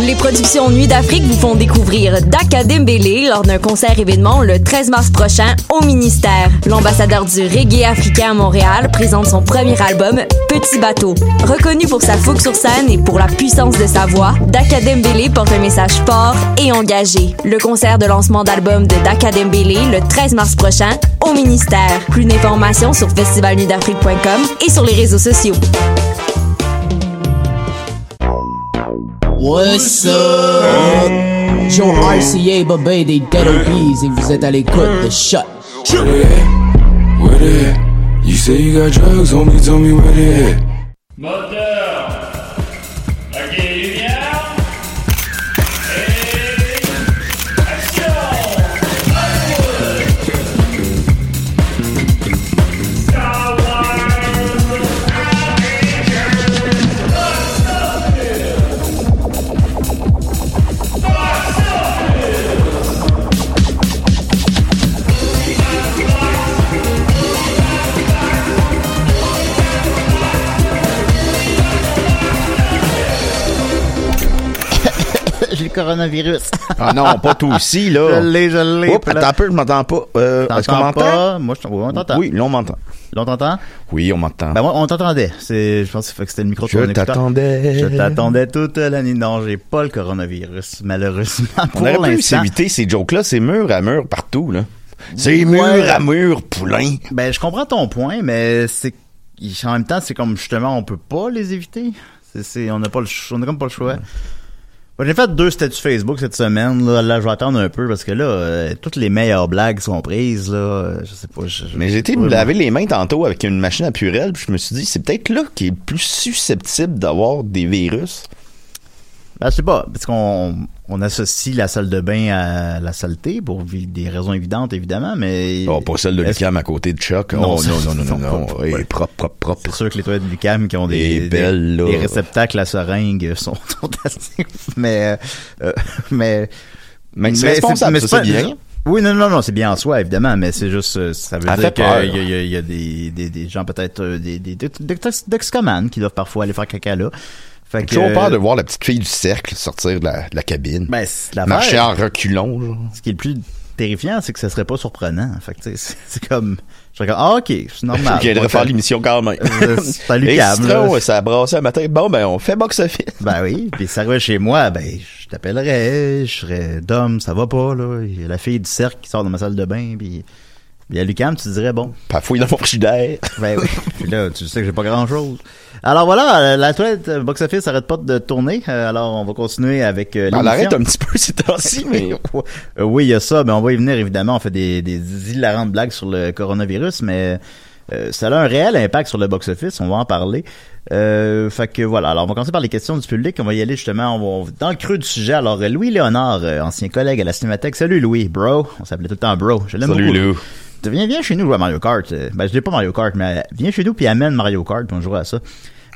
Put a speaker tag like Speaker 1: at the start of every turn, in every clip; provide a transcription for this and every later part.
Speaker 1: Les productions Nuit d'Afrique vous font découvrir Daka Dembélé lors d'un concert événement le 13 mars prochain au ministère. L'ambassadeur du reggae africain à Montréal présente son premier album Petit bateau. Reconnu pour sa fougue sur scène et pour la puissance de sa voix, Daka Dembélé porte un message fort et engagé. Le concert de lancement d'album de Daka Dembélé le 13 mars prochain au ministère. Plus d'informations sur festivalnuitdafrique.com et sur les réseaux sociaux.
Speaker 2: What's up? Joe RCA, Bobé des Dead Obies et vous êtes à l'écoute de Shut.
Speaker 3: Where they at? Where they at? You say you got drugs, homie, tell me where they at.
Speaker 4: Moteur.
Speaker 5: Coronavirus.
Speaker 6: Ah non, pas tout aussi, là.
Speaker 5: Je l'ai, je l'ai.
Speaker 6: Oups, attends un peu, je m'entends pas. Euh, Est-ce qu'on m'entend?
Speaker 5: Moi, je on t'entend.
Speaker 6: Oui, là, on m'entend.
Speaker 5: Là, on t'entend?
Speaker 6: Oui, on m'entend.
Speaker 5: Ben, moi, on t'entendait. C'est, je pense que c'était le micro
Speaker 6: Je t'attendais.
Speaker 5: Je t'attendais toute l'année. Non, j'ai pas le coronavirus, malheureusement.
Speaker 6: On
Speaker 5: Pour
Speaker 6: aurait pu s'éviter ces jokes-là, c'est mur à mur partout, là. C'est mur à mur, poulain.
Speaker 5: Ben, je comprends ton point, mais c'est, en même temps, c'est comme justement, on peut pas les éviter. C'est, on n'a pas le choix, on a comme pas le choix. J'ai fait deux statuts Facebook cette semaine, là. Là, je vais attendre un peu parce que là, euh, toutes les meilleures blagues sont prises, là. Euh, Je sais pas. je- je-
Speaker 6: Mais j'ai été
Speaker 5: Ouais,
Speaker 6: me laver les mains tantôt avec une machine à purelle, puis je me suis dit, c'est peut-être là qui est le plus susceptible d'avoir des virus.
Speaker 5: Ben, je sais pas, parce qu'on on associe la salle de bain à la saleté pour des raisons évidentes, évidemment, mais...
Speaker 6: Oh, pas celle de Lucam à côté de Chuck.
Speaker 5: Non,
Speaker 6: oh, non, non, non, non, Hey,
Speaker 5: ouais.
Speaker 6: propre, propre, propre.
Speaker 5: C'est sûr que les toilettes du CAM qui ont des, des-
Speaker 6: belles, là.
Speaker 5: des réceptacles à seringue sont, sont assez... Mais... euh, mais...
Speaker 6: Mais c'est responsable, c'est bien.
Speaker 5: Oui, non, non, non, c'est bien en soi, évidemment, mais c'est juste, euh, ça veut dire qu'il y y a- il y a des, des, des gens peut-être, euh, des, des, des, qui doivent parfois aller faire caca là. Fait
Speaker 6: J'ai
Speaker 5: que,
Speaker 6: toujours peur de voir la petite fille du cercle sortir de la, de la cabine.
Speaker 5: Ben, c'est l'affaire.
Speaker 6: Marcher en reculons, genre.
Speaker 5: Ce qui est le plus terrifiant, c'est que ça serait pas surprenant. Fait que, c'est- c'est comme, je serais comme, ah, ok, c'est normal.
Speaker 6: Elle devrait faire l'émission quand même. Citron,
Speaker 5: là.
Speaker 6: ça a brassé un matin. Bon, ben, on fait box-office.
Speaker 5: Ben oui, puis ça arrivait chez moi, ben je t'appellerais, je serais Dom, ça va pas là, il y a la fille du cercle qui sort de ma salle de bain puis puis à Lucam, tu dirais bon.
Speaker 6: Pas fouille dans mon frigidaire.
Speaker 5: Ben oui. puis là, tu sais que j'ai pas grand-chose. Alors voilà, euh, la toilette euh, box office arrête pas de tourner. euh, alors on va continuer avec euh,
Speaker 6: On
Speaker 5: l'émission.
Speaker 6: l'arrête un petit peu ces temps-ci, mais
Speaker 5: oui, il y a ça, mais on va y venir évidemment. On fait des, des hilarantes blagues sur le coronavirus, mais euh, ça a un réel impact sur le box-office. On va en parler. Euh, fait que voilà. Alors, on va commencer par les questions du public. On va y aller justement on va- dans le creux du sujet. Alors, euh, Louis Léonard, euh, ancien collègue à la Cinémathèque. Salut Louis, bro. On s'appelait tout le temps bro. Je l'aime
Speaker 6: Salut. Lou.
Speaker 5: viens, viens chez nous jouer à Mario Kart. Ben, je dis pas Mario Kart, mais viens chez nous puis amène Mario Kart puis on jouera à ça.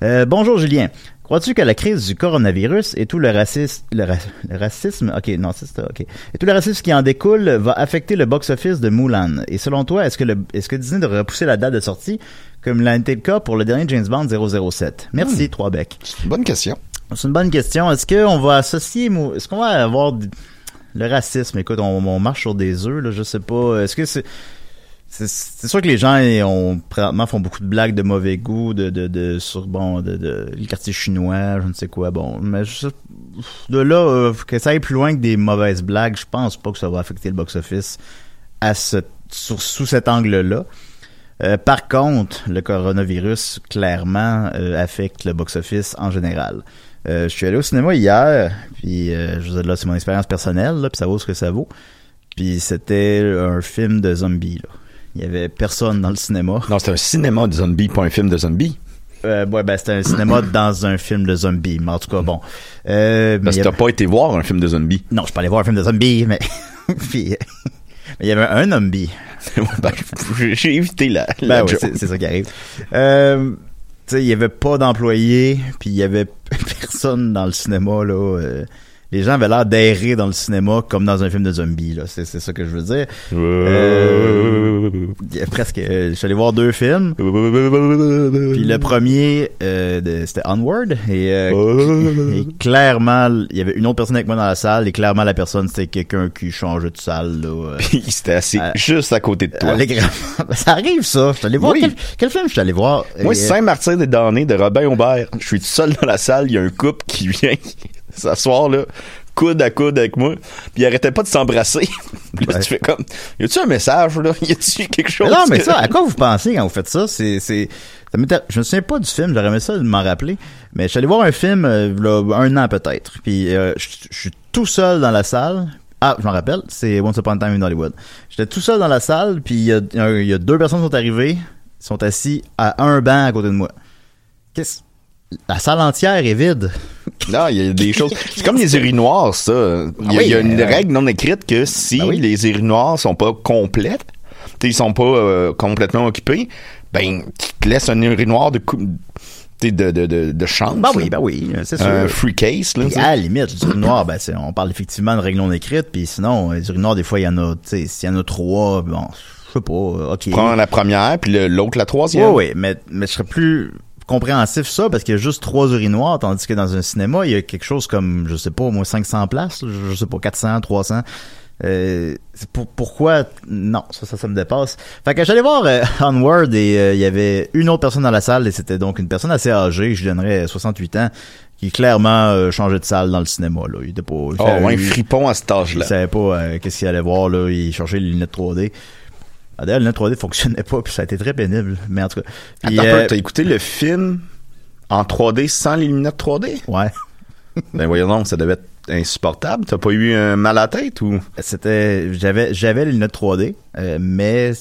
Speaker 5: Euh, bonjour Julien. Crois-tu que la crise du coronavirus et tout le racisme, le, ra- le racisme, ok, non, c'est ça, ok, et tout le racisme qui en découle va affecter le box-office de Mulan? Et selon toi, est-ce que le, est-ce que Disney devrait repousser la date de sortie comme l'a été le cas pour le dernier James Bond 007? Merci, trois becs.
Speaker 6: C'est une bonne question.
Speaker 5: C'est une bonne question. Est-ce qu'on va associer, est-ce qu'on va avoir du- le racisme? Écoute, on, on marche sur des œufs, là, je sais pas. Est-ce que c'est, c'est, sûr que les gens ont, présentement font beaucoup de blagues de mauvais goût, de, de, de sur, bon, de, de, les quartiers chinois, je ne sais quoi, bon. Mais je, de là, euh, que ça aille plus loin que des mauvaises blagues, je pense pas que ça va affecter le box-office à ce, sur- sous cet angle-là. Euh, par contre, le coronavirus clairement euh, affecte le box-office en général. Euh, je suis allé au cinéma hier, puis euh, je vous ai là, c'est mon expérience personnelle, là, puis ça vaut ce que ça vaut. Puis c'était un film de zombies. Là. Il y avait personne dans le cinéma.
Speaker 6: Non, c'est un cinéma de zombies, pas un film de zombies.
Speaker 5: Euh, ouais, ben c'était un cinéma dans un film de zombies. Mais en tout cas, bon. Euh,
Speaker 6: Parce que
Speaker 5: avait-
Speaker 6: t'as pas été voir un film de zombies.
Speaker 5: Non, je suis pas allé voir un film de zombies, mais. puis, euh, mais il y avait un zombie.
Speaker 6: Ben, J'ai évité la,
Speaker 5: Ben
Speaker 6: la joke.
Speaker 5: c'est c'est ça qui arrive. Euh, tu sais, il y avait pas d'employés, puis il y avait personne dans le cinéma là. euh, les gens avaient l'air d'errer dans le cinéma comme dans un film de zombies là. C'est c'est ça que je veux dire. Euh, a presque. euh, je suis allé voir deux films. Puis le premier, euh, de- c'était Onward et, euh, et clairement, il y avait une autre personne avec moi dans la salle et clairement la personne c'était quelqu'un qui changeait de salle là. euh,
Speaker 6: Puis c'était assis juste à côté de toi.
Speaker 5: ça arrive ça. Je suis allé voir
Speaker 6: Oui.
Speaker 5: quel, quel film je suis allé voir.
Speaker 6: Moi,
Speaker 5: Euh,
Speaker 6: Saint-Martin des Damnés de Robin Aubert. Je suis tout seul dans la salle. Il y a un couple qui vient s'asseoir là, coude à coude avec moi. Puis il arrêtait pas de s'embrasser. Puis là,
Speaker 5: Ouais.
Speaker 6: tu fais comme, y a-tu un message là? Y a-tu quelque chose
Speaker 5: Mais non, mais
Speaker 6: que-
Speaker 5: ça, à quoi vous pensez quand vous faites ça? C'est, c'est, je me souviens pas du film, j'aurais aimé ça de m'en rappeler. Mais je suis allé voir un film, euh, là, un an peut-être. Puis, euh, je je suis tout seul dans la salle. Ah, je m'en rappelle, c'est Once Upon a Time in Hollywood. J'étais tout seul dans la salle, puis y y il y a deux personnes qui sont arrivées, sont assis à un banc à côté de moi. Qu'est-ce? La salle entière est vide.
Speaker 6: Non, il y a des choses. C'est comme les urinoirs, ça. Il y a,
Speaker 5: oui,
Speaker 6: il y a une
Speaker 5: euh,
Speaker 6: règle non écrite que si
Speaker 5: Ben oui.
Speaker 6: les urinoirs sont pas complets, t'sais, ils sont pas euh, complètement occupés, ben, tu te laisses un urinoir de, cou- t'sais, de, de, de, de chance.
Speaker 5: Ben oui, ben oui, c'est sûr.
Speaker 6: Un free case, là.
Speaker 5: À la limite, les urinoirs, ben, on parle effectivement de règles non écrites, puis sinon, les urinoirs, des fois, il y en a, tu sais, s'il y en a trois, bon, je sais pas, euh, ok.
Speaker 6: Prends la première, puis l'autre la troisième.
Speaker 5: Oui, oui, mais, mais je serais plus compréhensif ça parce qu'il y a juste trois urinoirs, tandis que dans un cinéma, il y a quelque chose comme, je sais pas, au moins 500 places, je sais pas, 400, 300. Euh, c'est pour, pourquoi? Non ça, ça ça me dépasse. Fait que j'allais voir euh, Onward et euh, il y avait une autre personne dans la salle et c'était donc une personne assez âgée je lui donnerais 68 ans qui clairement euh, changeait de salle dans le cinéma là. Il était pas il
Speaker 6: Oh, un
Speaker 5: il-
Speaker 6: fripon à cet
Speaker 5: il
Speaker 6: âge-là.
Speaker 5: savait pas euh, qu'est-ce qu'il allait voir là. Il cherchait les lunettes 3D ah, d'ailleurs les lunettes 3D fonctionnaient pas puis ça a été très pénible mais en tout cas Puis,
Speaker 6: Attends un
Speaker 5: euh,
Speaker 6: t'as écouté le film en 3D sans les lunettes 3D?
Speaker 5: ouais
Speaker 6: Ben voyons donc, ça devait être insupportable. T'as pas eu un mal à la tête ou?
Speaker 5: c'était j'avais j'avais les lunettes 3D euh, mais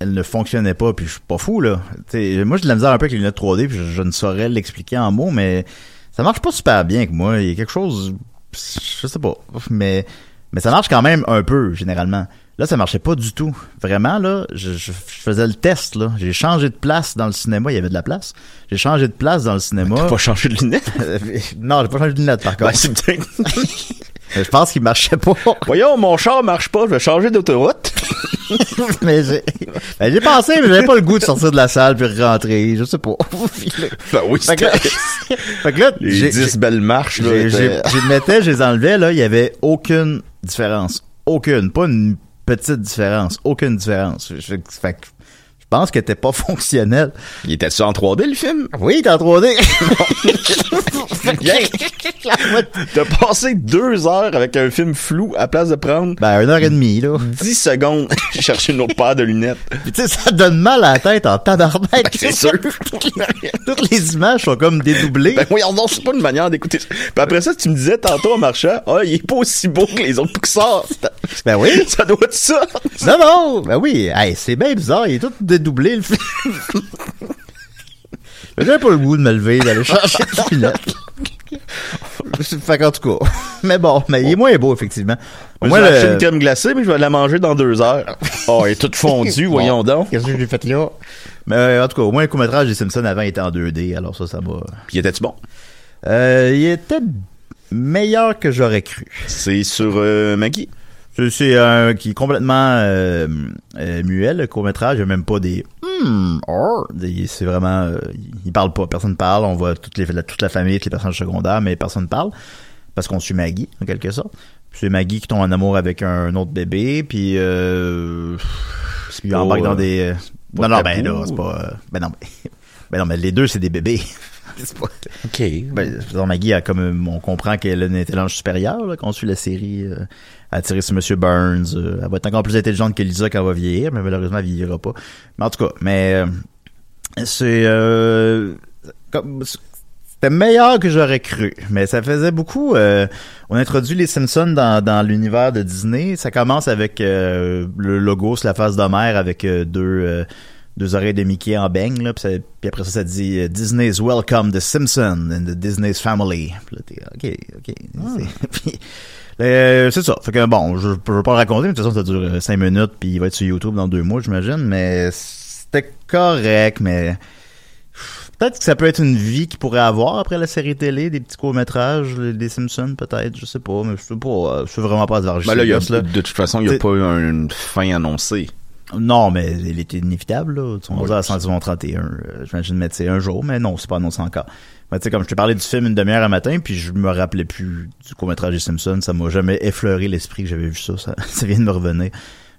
Speaker 5: elles ne fonctionnaient pas puis je suis pas fou là T'sais, moi j'ai de la misère un peu avec les lunettes 3D puis je, je ne saurais l'expliquer en mots mais ça marche pas super bien avec moi il y a quelque chose je sais pas mais mais ça marche quand même un peu généralement là ça marchait pas du tout vraiment là je, je, je faisais le test là j'ai changé de place dans le cinéma il y avait de la place j'ai changé de place dans le cinéma
Speaker 6: T'as pas changé de lunettes?
Speaker 5: non j'ai pas changé de lunettes par contre
Speaker 6: Ben,
Speaker 5: je pense qu'il marchait pas
Speaker 6: Voyons, mon char marche pas, je vais changer d'autoroute.
Speaker 5: mais j'ai ben, j'ai pensé, mais j'avais pas le goût de sortir de la salle puis rentrer. Je sais pas.
Speaker 6: Ben oui,
Speaker 5: fait, que là, fait que là,
Speaker 6: Les
Speaker 5: j'ai-
Speaker 6: 10 belles marches, là.
Speaker 5: les mettais, je les enlevais, là, il y avait aucune différence. Aucune. Pas une petite différence. Aucune différence. Fait que pense que t'es pas fonctionnel.
Speaker 6: Il était-tu en 3D, le film?
Speaker 5: Oui, t'es en 3D.
Speaker 6: Bien. T'as passé deux heures avec un film flou à place de prendre
Speaker 5: ben, une heure et demie, là.
Speaker 6: 10 secondes chercher une autre paire de lunettes.
Speaker 5: Puis tu sais, ça donne mal à la tête en tabarnak.
Speaker 6: C'est sûr.
Speaker 5: Toutes les images sont comme dédoublées.
Speaker 6: Ben oui, non, c'est pas une manière d'écouter ça. Puis après ça, tu me disais tantôt en marchant, ah, il est pas aussi beau que les autres Pixar.
Speaker 5: Ben oui.
Speaker 6: Ça doit être ça.
Speaker 5: Non, non, ben oui, hey, c'est bien bizarre, il est tout dédoublé le film. J'avais pas le goût de me lever, d'aller chercher des lunettes. fait qu'en tout cas. Mais bon, mais il est moins beau, effectivement.
Speaker 6: Moi,
Speaker 5: le-
Speaker 6: acheté une crème glacée, mais je vais la manger dans deux heures. Oh, elle est toute fondue, voyons donc.
Speaker 5: Qu'est-ce que j'ai fait là? Mais en tout cas, au moins, le court-métrage des Simpsons avant était en 2D, alors ça, ça m'a...
Speaker 6: Puis était-tu bon?
Speaker 5: Euh, il était meilleur que j'aurais cru.
Speaker 6: C'est sur euh, Maggie?
Speaker 5: C'est- un qui est complètement euh, euh, muet, le court-métrage. Il n'y a même pas des... Hmm, or. Des- C'est vraiment... euh, il parle pas, personne parle. On voit toutes les, la- toute la famille, tous les personnages secondaires, mais personne parle. Parce qu'on suit Maggie, en quelque sorte. C'est Maggie qui tombe en amour avec un autre bébé, puis... Euh, puis il
Speaker 6: pas,
Speaker 5: embarque dans
Speaker 6: euh,
Speaker 5: des... euh, non, non, ben là, c'est pas... euh, ben non, mais, ben non, mais les deux, c'est des bébés. c'est pas...
Speaker 6: OK.
Speaker 5: Ben, Maggie a comme euh, on comprend qu'elle a une intelligence supérieure là, quand on suit la série euh, à tirer sur Monsieur Burns. euh, elle va être encore plus intelligente que Lisa quand elle va vieillir, mais malheureusement elle vieillira pas. Mais en tout cas, mais euh, c'est euh, comme- c'était meilleur que j'aurais cru, mais ça faisait beaucoup. euh, on introduit les Simpsons dans, dans l'univers de Disney. Ça commence avec euh, le logo sur la face d'Homer avec euh, deux euh, deux oreilles de Mickey en beigne là, puis, après ça ça dit euh, Disney's welcome the Simpsons and the Disney's family. Puis là, t'es, ok, ok. C'est- puis, euh, c'est ça. Fait que bon, je, je veux pas le raconter, mais de toute façon ça dure euh, cinq minutes, puis il va être sur YouTube dans deux mois, j'imagine. Mais c'était correct, mais Peut-être que ça peut être une vie qu'il pourrait avoir après la série télé, des petits courts-métrages, des Simpsons, peut-être, je sais pas, mais je sais pas, euh, je sais vraiment pas de
Speaker 6: Ben là, il y a-
Speaker 5: là.
Speaker 6: de toute façon, il n'y a pas eu une fin annoncée.
Speaker 5: Non, mais il était inévitable, là. Sont
Speaker 6: Oui.
Speaker 5: rendus à 131, euh, j'imagine mettre c'est un jour, mais non, c'est pas annoncé encore. Mais tu sais, comme je te parlais du film une demi-heure à matin, puis je me rappelais plus du court-métrage des Simpsons, ça m'a jamais effleuré l'esprit que j'avais vu ça, ça, ça vient de me revenir.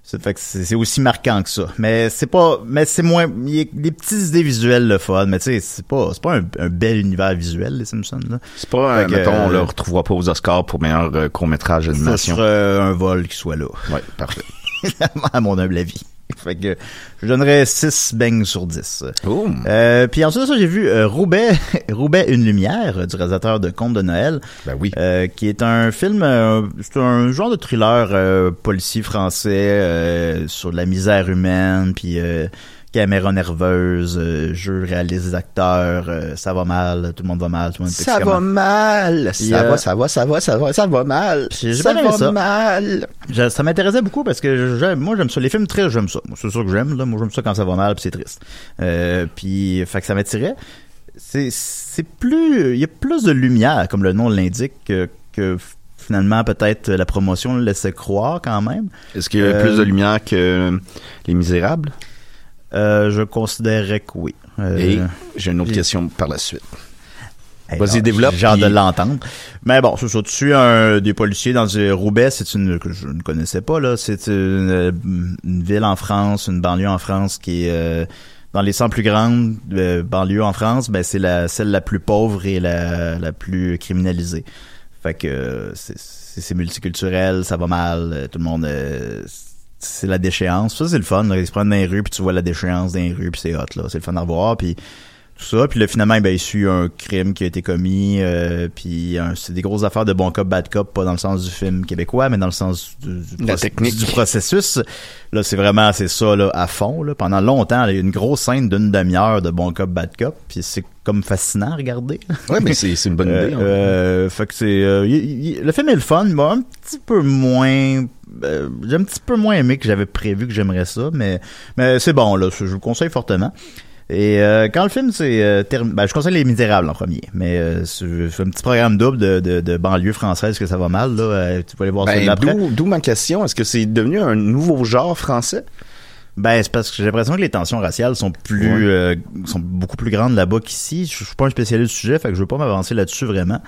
Speaker 5: Ça fait que c'est aussi marquant que ça. Mais c'est pas, mais c'est moins, il y a des petites idées visuelles le fun, mais tu sais, c'est pas, c'est pas un, un bel univers visuel, les Simpsons, là.
Speaker 6: C'est pas, euh,
Speaker 5: que,
Speaker 6: mettons, on
Speaker 5: euh,
Speaker 6: le retrouvera pas aux Oscars pour meilleur euh, court-métrage
Speaker 5: Ça
Speaker 6: d'animation.
Speaker 5: serait un vol qui soit là.
Speaker 6: Ouais, parfait.
Speaker 5: à mon humble avis. Fait que je donnerais 6 beignes sur 10.
Speaker 6: Oh.
Speaker 5: Euh, puis ensuite de ça, j'ai vu euh, Roubaix, Roubaix Une Lumière euh, du réalisateur de Contes de Noël.
Speaker 6: Ben oui.
Speaker 5: Euh, qui est un film, euh, c'est un genre de thriller euh, policier français euh, sur la misère humaine, puis euh, caméra nerveuse, euh, jeu réaliste des acteurs, euh, ça va mal, tout le monde va mal, tout le monde
Speaker 6: Ça va mal.
Speaker 5: Puis,
Speaker 6: Ça
Speaker 5: euh,
Speaker 6: va, ça va, ça va, ça va, ça va mal.
Speaker 5: J'ai
Speaker 6: Ça
Speaker 5: bien aimé
Speaker 6: va
Speaker 5: ça.
Speaker 6: mal.
Speaker 5: Je- ça m'intéressait beaucoup parce que j'aime, moi j'aime ça. Les films tristes, j'aime ça. Moi, c'est sûr que j'aime. Là. Moi j'aime ça quand ça va mal puis c'est triste. Euh, puis fait que ça m'attirait. C'est, c'est plus, il y a plus de lumière comme le nom l'indique que, que finalement peut-être la promotion le laissait croire quand même.
Speaker 6: Est-ce qu'il y a
Speaker 5: Euh,
Speaker 6: plus de lumière que euh, Les Misérables?
Speaker 5: Euh, je considérerais que oui. Euh,
Speaker 6: Et j'ai une autre question par la suite.
Speaker 5: Hey,
Speaker 6: Vas-y, développe,
Speaker 5: J'ai hâte de l'entendre. Mais bon, c'est ça. Tu un, des policiers dans Roubaix, c'est une que je ne connaissais pas là. C'est une, euh, une ville en France, une banlieue en France qui est euh, dans les 100 plus grandes euh, banlieues en France. Ben c'est la celle la plus pauvre et la la plus criminalisée. Fait que c'est multiculturel, ça va mal, tout le monde. euh, c'est la déchéance. Ça, c'est le fun. Là. Ils se prennent dans les rues, puis tu vois la déchéance dans les rues, puis c'est hot. là. C'est le fun à revoir. Puis tout ça. Puis là, finalement, ben, il suit un crime qui a été commis. euh, puis un- c'est des grosses affaires de bon cop, bad cop, pas dans le sens du film québécois, mais dans le sens du, du,
Speaker 6: La
Speaker 5: proc-
Speaker 6: technique.
Speaker 5: du processus. Là, c'est vraiment, c'est ça, là, à fond. Là. Pendant longtemps, il y a une grosse scène d'une demi-heure de bon cop, bad cop. Puis c'est comme fascinant à regarder.
Speaker 6: Ouais, mais c'est c'est une bonne
Speaker 5: Euh,
Speaker 6: idée. hein.
Speaker 5: euh, fait que c'est euh, le film est le fun, mais un petit peu moins euh, j'ai un petit peu moins aimé que j'avais prévu que j'aimerais ça, mais mais c'est bon là, je vous le conseille fortement. Et euh, quand le film c'est euh, terminé, ben, je conseille Les Misérables en premier, mais euh, c'est un petit programme double de, de, de banlieue française que ça va mal là, euh, tu peux aller voir
Speaker 6: Ben,
Speaker 5: celui après.
Speaker 6: d'où ma question. Est-ce que c'est devenu un nouveau genre français?
Speaker 5: Ben, c'est parce que j'ai l'impression que les tensions raciales sont plus,
Speaker 6: Ouais.
Speaker 5: euh, sont beaucoup plus grandes là-bas qu'ici. Je suis pas un spécialiste du sujet, fait que je veux pas m'avancer là-dessus vraiment.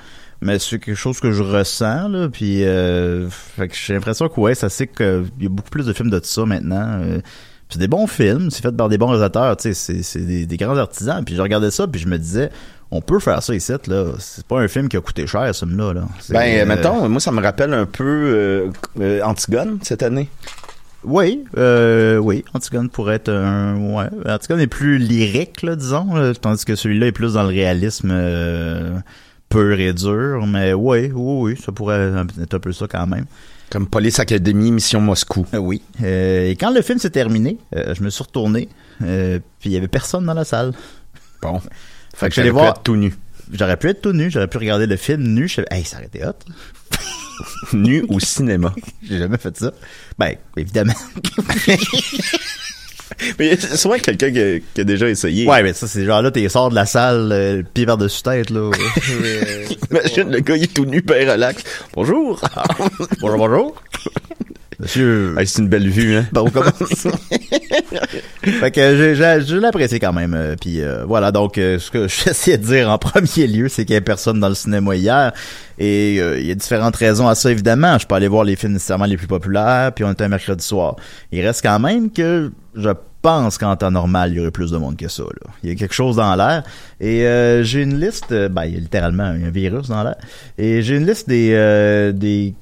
Speaker 5: Mais c'est quelque chose que je ressens, là, puis euh, fait que j'ai l'impression que ouais, ça c'est que il y a beaucoup plus de films de ça maintenant. Euh, c'est des bons films, c'est fait par des bons réalisateurs, tu sais, c'est, des, des grands artisans. Puis je regardais ça, puis je me disais, on peut faire ça ici, là. C'est pas un film qui a coûté cher, ce film-là, là.
Speaker 6: Ben,
Speaker 5: euh,
Speaker 6: mettons, moi, ça me rappelle un peu euh, euh, Antigone cette année.
Speaker 5: Oui, euh, oui, Antigone pourrait être un... Ouais, Antigone est plus lyrique, là, disons, là, tandis que celui-là est plus dans le réalisme euh, pur et dur, mais oui, oui, oui, ça pourrait être un peu ça quand même.
Speaker 6: Comme Police Academy, Mission Moscou.
Speaker 5: Euh, oui. Euh, et quand le film s'est terminé, euh, je me suis retourné, puis il y avait personne dans la salle.
Speaker 6: Bon.
Speaker 5: Fait que
Speaker 6: j'allais
Speaker 5: voir...
Speaker 6: tout nu.
Speaker 5: j'aurais pu être tout nu, j'aurais pu regarder le film nu. Je hey, ça aurait été hot.
Speaker 6: nu au cinéma.
Speaker 5: J'ai jamais fait ça. Ben, évidemment.
Speaker 6: Mais c'est souvent quelqu'un qui, a- qui a déjà essayé.
Speaker 5: Ouais, mais ça, c'est genre là, t'es sors de la salle, euh, le pied par-dessus tête, là.
Speaker 6: Imagine le gars, il est tout nu, ben relax. Bonjour.
Speaker 5: bonjour, bonjour. Monsieur.
Speaker 6: Hey, c'est une belle vue, hein.
Speaker 5: Bon, on commence. fait que j'ai je l'ai apprécié quand même. euh, Puis euh, voilà, donc euh, ce que j'essayais de dire en premier lieu, c'est qu'il y avait personne dans le cinéma hier. Et euh, il y a différentes raisons à ça, évidemment. Je peux aller voir les films nécessairement les plus populaires, puis on était un mercredi soir. Il reste quand même que je pense qu'en temps normal, il y aurait plus de monde que ça. Là. Il y a quelque chose dans l'air. Et euh, j'ai une liste, ben, il y a littéralement un virus dans l'air. Et j'ai une liste des, euh, des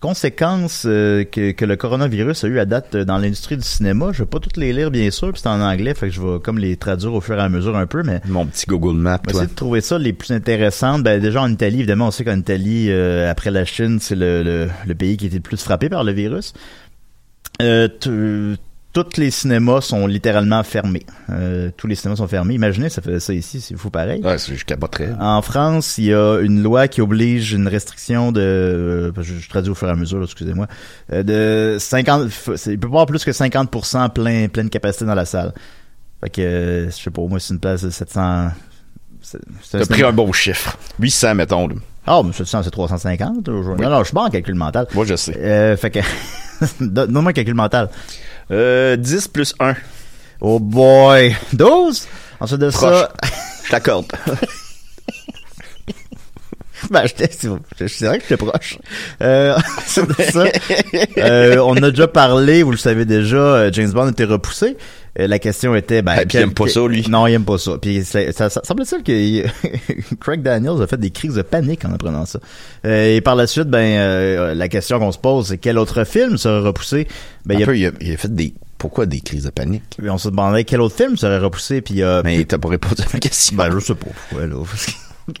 Speaker 5: conséquences euh, que, que le coronavirus a eu à date euh, dans l'industrie du cinéma. Je vais pas toutes les lire, bien sûr, puis c'est en anglais, fait que je vais comme les traduire au fur et à mesure un peu, mais...
Speaker 6: Mon petit Google Map, toi.
Speaker 5: de trouver ça les plus intéressantes. Ben, déjà en Italie, évidemment, on sait qu'en Italie, euh, après la Chine, c'est le, le, le pays qui été le plus frappé par le virus. Euh, tous les cinémas sont littéralement fermés. Euh, tous les cinémas sont fermés. Imaginez, ça fait ça ici, c'est fou pareil.
Speaker 6: Ouais, c'est- je capoterais.
Speaker 5: En France, il y a une loi qui oblige une restriction de, euh, je, je traduis au fur et à mesure, excusez-moi, euh, de 50, f- c'est- il peut pas avoir plus que 50% plein, pleine capacité dans la salle. Fait que, je sais pas, moi, c'est une place de 700, c'est- c'est
Speaker 6: T'as pris un bon chiffre. 800, mettons.
Speaker 5: ah, mais 700, c'est 350. là, aujourd'hui. Non, non, je suis pas en calcul mental.
Speaker 6: Moi, je sais.
Speaker 5: Euh, fait que, donne- donne-moi un calcul mental.
Speaker 6: Euh, 10 plus 1.
Speaker 5: Oh boy! 12? Ensuite de
Speaker 6: Proche.
Speaker 5: ça,
Speaker 6: Je t'accorde.
Speaker 5: ben, j'étais, c'est c'est vrai que j'étais proche. Euh, ensuite de ça, euh, on a déjà parlé, vous le savez déjà, euh, James Bond était repoussé. Euh, la question était, ben,
Speaker 6: Ah, puis il aime pas ça, lui.
Speaker 5: Non, il aime pas ça. Puis ça, ça, semble-t-il que Craig Daniels a fait des crises de panique en apprenant ça. Euh, et par la suite, ben, euh, la question qu'on se pose, c'est quel autre film serait repoussé? Ben, il a-
Speaker 6: Un peu, il, a, il a fait des. Pourquoi des crises de panique?
Speaker 5: On se demandait quel autre film serait repoussé, puis euh,
Speaker 6: Mais t'as pas répondu à ma question.
Speaker 5: ben je sais pas pourquoi là.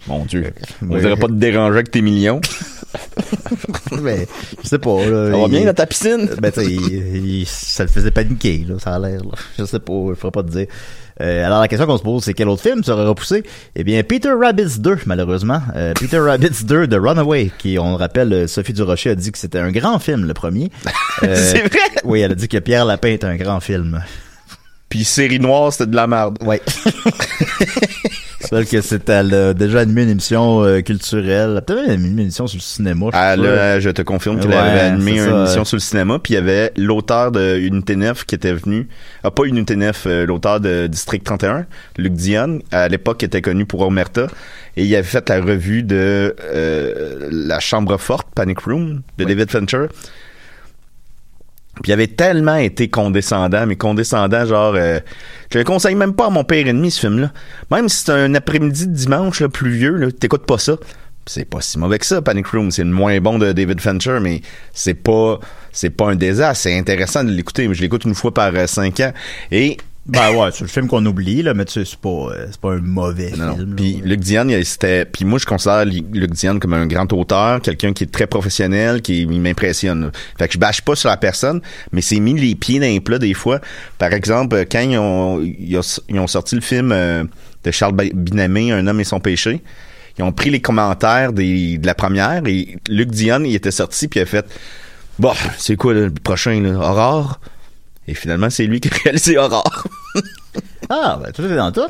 Speaker 6: Mon Dieu. On
Speaker 5: Ouais.
Speaker 6: dirait pas te déranger avec tes millions.
Speaker 5: ben, je sais pas là.
Speaker 6: Ça va
Speaker 5: il-
Speaker 6: bien dans ta piscine?
Speaker 5: Ben tu il- il- ça le faisait paniquer là, ça a l'air. là. Je sais pas, je ferais pas te dire. Euh, alors la question qu'on se pose, c'est quel autre film serait repoussé? Eh bien, Peter Rabbits 2, malheureusement. Euh, Peter Rabbits 2 de Runaway, qui, on le rappelle, euh, Sophie Durocher a dit que c'était un grand film, le premier. Euh,
Speaker 6: C'est vrai?
Speaker 5: Oui, elle a dit que Pierre Lapin est un grand film.
Speaker 6: Puis série noire, c'était de la merde.
Speaker 5: Ouais. Celle que c'était, elle a déjà animé une émission euh, culturelle. Elle a peut-être animé une émission sur le cinéma. je
Speaker 6: Ah,
Speaker 5: pas.
Speaker 6: là, je te confirme qu'elle
Speaker 5: Ouais,
Speaker 6: avait animé une
Speaker 5: ça,
Speaker 6: émission
Speaker 5: ouais.
Speaker 6: sur le cinéma, puis il y avait l'auteur de Unité 9 qui était venu. Ah, pas Unité 9, euh, l'auteur de District 31, Luc Dion, à l'époque était connu pour Omerta, et il avait fait la revue de euh, La Chambre Forte, Panic Room, de David Fincher. Puis il avait tellement été condescendant, mais condescendant, genre, euh, je le conseille même pas à mon père ennemi, ce film-là. Même si c'est un après-midi de dimanche, là, pluvieux, là, t'écoutes pas ça. C'est pas si mauvais que ça, Panic Room. C'est le moins bon de David Fincher, mais c'est pas, c'est pas un désastre. C'est intéressant de l'écouter. Je l'écoute une fois par euh, cinq ans. Et
Speaker 5: Ben ouais, c'est le film qu'on oublie, là, mais tu sais, c'est pas, euh, c'est pas un mauvais
Speaker 6: non,
Speaker 5: film.
Speaker 6: Puis Luc Diane, c'était. Puis moi, je considère Lu- Luc Diane comme un grand auteur, quelqu'un qui est très professionnel, qui m'impressionne. Fait que je bâche pas sur la personne, mais c'est mis les pieds dans les plats des fois. Par exemple, quand ils ont, ils ont, ils ont sorti le film euh, de Charles Binamé, Un homme et son péché. Ils ont pris les commentaires des, de la première et Luc Diane, il était sorti puis il a fait Bon, c'est quoi le prochain, là? Aurore? Et finalement, c'est lui qui a réalisé Aurore.
Speaker 5: Ah, ben tout est dans tout.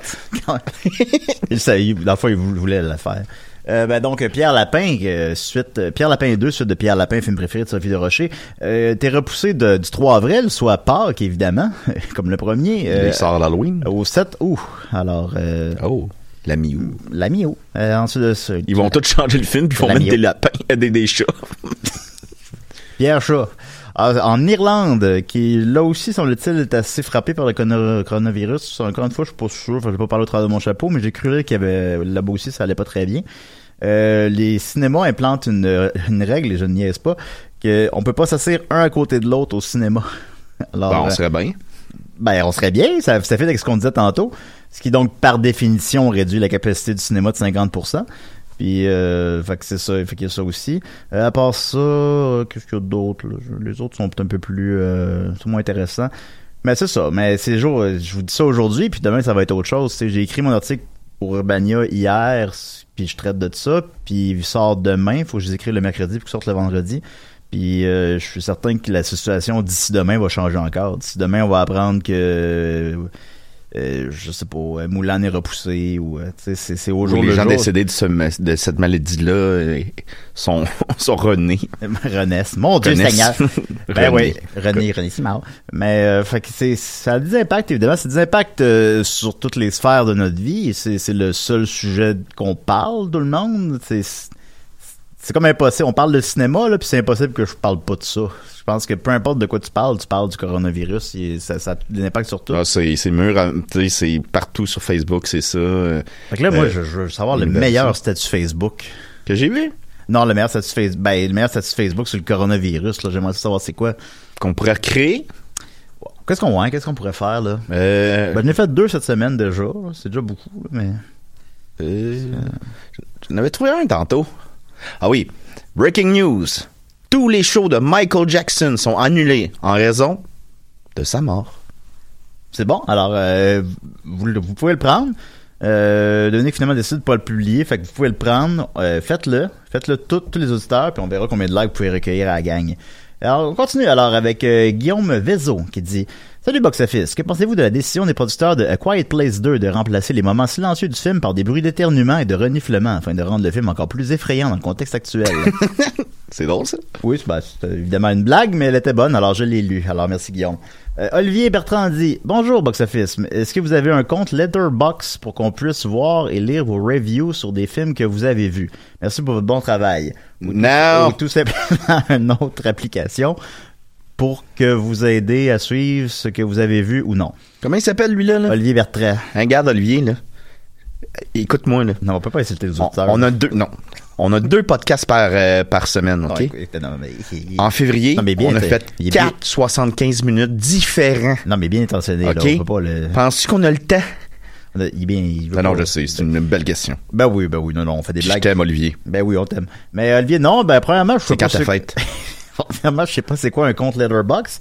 Speaker 5: il savait, dans le fond, il vou- voulait la faire. Euh, ben donc Pierre Lapin euh, suite euh, Pierre Lapin 2 suite de Pierre Lapin film préféré de Sophie de Rocher t'es repoussé de- du 3 avril soit Pâques évidemment comme le premier
Speaker 6: il sort l'Halloween.
Speaker 5: au 7 août alors
Speaker 6: Oh, la mi-août.
Speaker 5: la Euh, ensuite de ça
Speaker 6: Ils vont tous changer le film puis ils vont mettre des lapins, des, des chats.
Speaker 5: Pierre Chat. Ah, en Irlande, qui là aussi, semble-t-il, est assez frappé par le coronavirus. Encore une fois, je suis pas sûr, enfin, je vais pas parler au travers de mon chapeau, mais j'ai cru qu'il y avait là-bas aussi, ça allait pas très bien. Euh, les cinémas implantent une, une règle, et je ne niaise pas, qu'on peut pas s'asseoir un à côté de l'autre au cinéma. Alors,
Speaker 6: Bon, on
Speaker 5: euh,
Speaker 6: serait bien.
Speaker 5: ben, on serait bien, ça, ça fait avec ce qu'on disait tantôt, ce qui donc, par définition, réduit la capacité du cinéma de 50%. Puis, euh, fait que c'est ça, fait qu'il y a ça aussi. Euh, à part ça, euh, qu'est-ce qu'il y a d'autre? là? Les autres sont un peu plus, euh, moins intéressants. Mais c'est ça, mais c'est jour, euh, je vous dis ça aujourd'hui, puis demain ça va être autre chose. J'ai écrit mon article pour Urbania hier, puis je traite de ça, puis il sort demain, faut que je les écrive le mercredi puis qu'il sorte le vendredi. Puis euh, je suis certain que la situation d'ici demain va changer encore. D'ici demain, on va apprendre que euh, je sais pas, euh, Moulin est repoussé ou euh, tu sais, c'est c'est au jour
Speaker 6: les
Speaker 5: le
Speaker 6: gens
Speaker 5: jour.
Speaker 6: décédés de, ce ma- de cette maladie-là euh, sont, sont renés.
Speaker 5: Renaissent. Mon Dieu
Speaker 6: Renaissent.
Speaker 5: Seigneur. Ben oui, René, René Simard. Mais euh, fait que c'est ça a des impacts évidemment, c'est des impacts sur toutes les sphères de notre vie. C'est c'est le seul sujet qu'on parle tout le monde. C'est c'est comme impossible. On parle de cinéma là, puis c'est impossible que je parle pas de ça. Je pense que peu importe de quoi tu parles, tu parles du coronavirus. et ça, ça a des impacts sur tout.
Speaker 6: Ah, c'est c'est mûr, c'est partout sur Facebook, c'est ça. euh,
Speaker 5: Fait que là, moi,
Speaker 6: euh,
Speaker 5: je, je veux savoir le meilleur statut Facebook.
Speaker 6: Que j'ai vu?
Speaker 5: Non, le meilleur statut Facebook. Ben, le meilleur statut Facebook sur le coronavirus. Là, j'aimerais savoir c'est quoi.
Speaker 6: Qu'on pourrait créer?
Speaker 5: Qu'est-ce qu'on ouais, qu'est-ce qu'on pourrait faire là?
Speaker 6: Euh,
Speaker 5: Ben, j'en ai fait deux cette semaine déjà. C'est déjà beaucoup, mais.
Speaker 6: euh, J'en avais trouvé un tantôt. Ah oui. Breaking news. Tous les shows de Michael Jackson sont annulés en raison de sa mort.
Speaker 5: C'est bon? Alors, euh, vous, pouvez le prendre. Euh, finalement décide de pas le publier, fait que vous pouvez le prendre. Euh, faites-le, faites-le tous les auditeurs, puis on verra combien de likes vous pouvez recueillir à la gang. Alors, on continue alors avec euh, Guillaume Vézo qui dit Salut Box Office, que pensez-vous de la décision des producteurs de A Quiet Place 2 de remplacer les moments silencieux du film par des bruits d'éternuement et de reniflement afin de rendre le film encore plus effrayant dans le contexte actuel?
Speaker 6: C'est drôle, ça?
Speaker 5: Oui, c'est ben, c'est évidemment une blague, mais elle était bonne, alors je l'ai lu. Alors merci Guillaume. Euh, Olivier Bertrand dit Bonjour Box Office. Est-ce que vous avez un compte Letterbox pour qu'on puisse voir et lire vos reviews sur des films que vous avez vus? Merci pour votre bon travail. Ou,
Speaker 6: Non.
Speaker 5: ou tout simplement une autre application pour que vous aider à suivre ce que vous avez vu ou non.
Speaker 6: Comment il s'appelle, lui, là?
Speaker 5: Olivier Bertrand.
Speaker 6: Regarde, Olivier, là. Écoute-moi, là.
Speaker 5: Non, on peut pas insulter les
Speaker 6: On,
Speaker 5: auditeurs.
Speaker 6: on a deux, non. On a deux podcasts par, euh, par semaine, OK?
Speaker 5: non, mais-
Speaker 6: En février,
Speaker 5: Non, mais bien,
Speaker 6: on a fait
Speaker 5: il est bien-
Speaker 6: 4 75 minutes différents.
Speaker 5: Non, mais bien intentionné, là.
Speaker 6: OK?
Speaker 5: On peut pas le.
Speaker 6: Penses-tu qu'on a le temps?
Speaker 5: Il est bien. il
Speaker 6: Ben non,
Speaker 5: pas-
Speaker 6: je sais, c'est une belle question.
Speaker 5: Ben oui, ben oui, non, non, on fait des
Speaker 6: Je
Speaker 5: blagues.
Speaker 6: t'aime, Olivier.
Speaker 5: Ben oui, on t'aime. Mais Olivier, non, ben premièrement, je sais
Speaker 6: C'est
Speaker 5: pas
Speaker 6: quand ta fête?
Speaker 5: Premièrement, je sais pas c'est quoi un compte Letterbox.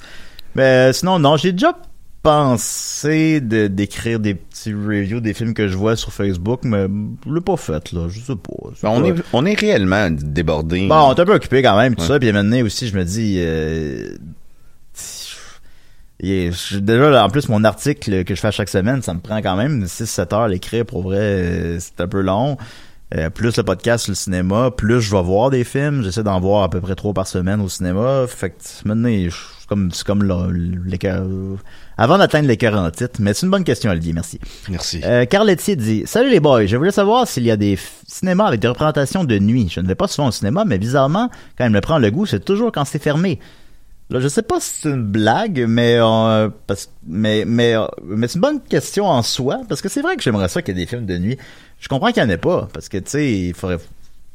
Speaker 5: Mais euh, sinon, non, j'ai déjà pensé de d'écrire des petits reviews des films que je vois sur Facebook, mais je l'ai pas fait, là. Je sais pas.
Speaker 6: Ben, on,
Speaker 5: pas-
Speaker 6: est, on est réellement débordé.
Speaker 5: Bon, on est un peu occupé quand même, tout
Speaker 6: Ouais.
Speaker 5: ça. Puis maintenant aussi, je me dis... Euh, et je- déjà, là, en plus, mon article que je fais chaque semaine, ça me prend quand même 6-7 heures à l'écrire. Pour vrai, euh, c'est un peu long. Euh, plus le podcast sur le cinéma, plus je vais voir des films. J'essaie d'en voir à peu près trois par semaine au cinéma. Fait que maintenant, c'est comme, c'est comme l'écœur... Avant d'atteindre l'écœur en titre. Mais c'est une bonne question, Olivier. Merci.
Speaker 6: Merci.
Speaker 5: Euh, Carl Etier dit Salut les boys, je voulais savoir s'il y a des cinémas avec des représentations de nuit. Je ne vais pas souvent au cinéma, mais bizarrement, quand il me prend le goût, c'est toujours quand c'est fermé. Là, je sais pas si c'est une blague, mais euh, parce, mais mais euh, mais c'est une bonne question en soi parce que c'est vrai que j'aimerais ça qu'il y ait des films de nuit. Je comprends qu'il y en ait pas parce que tu sais, il faudrait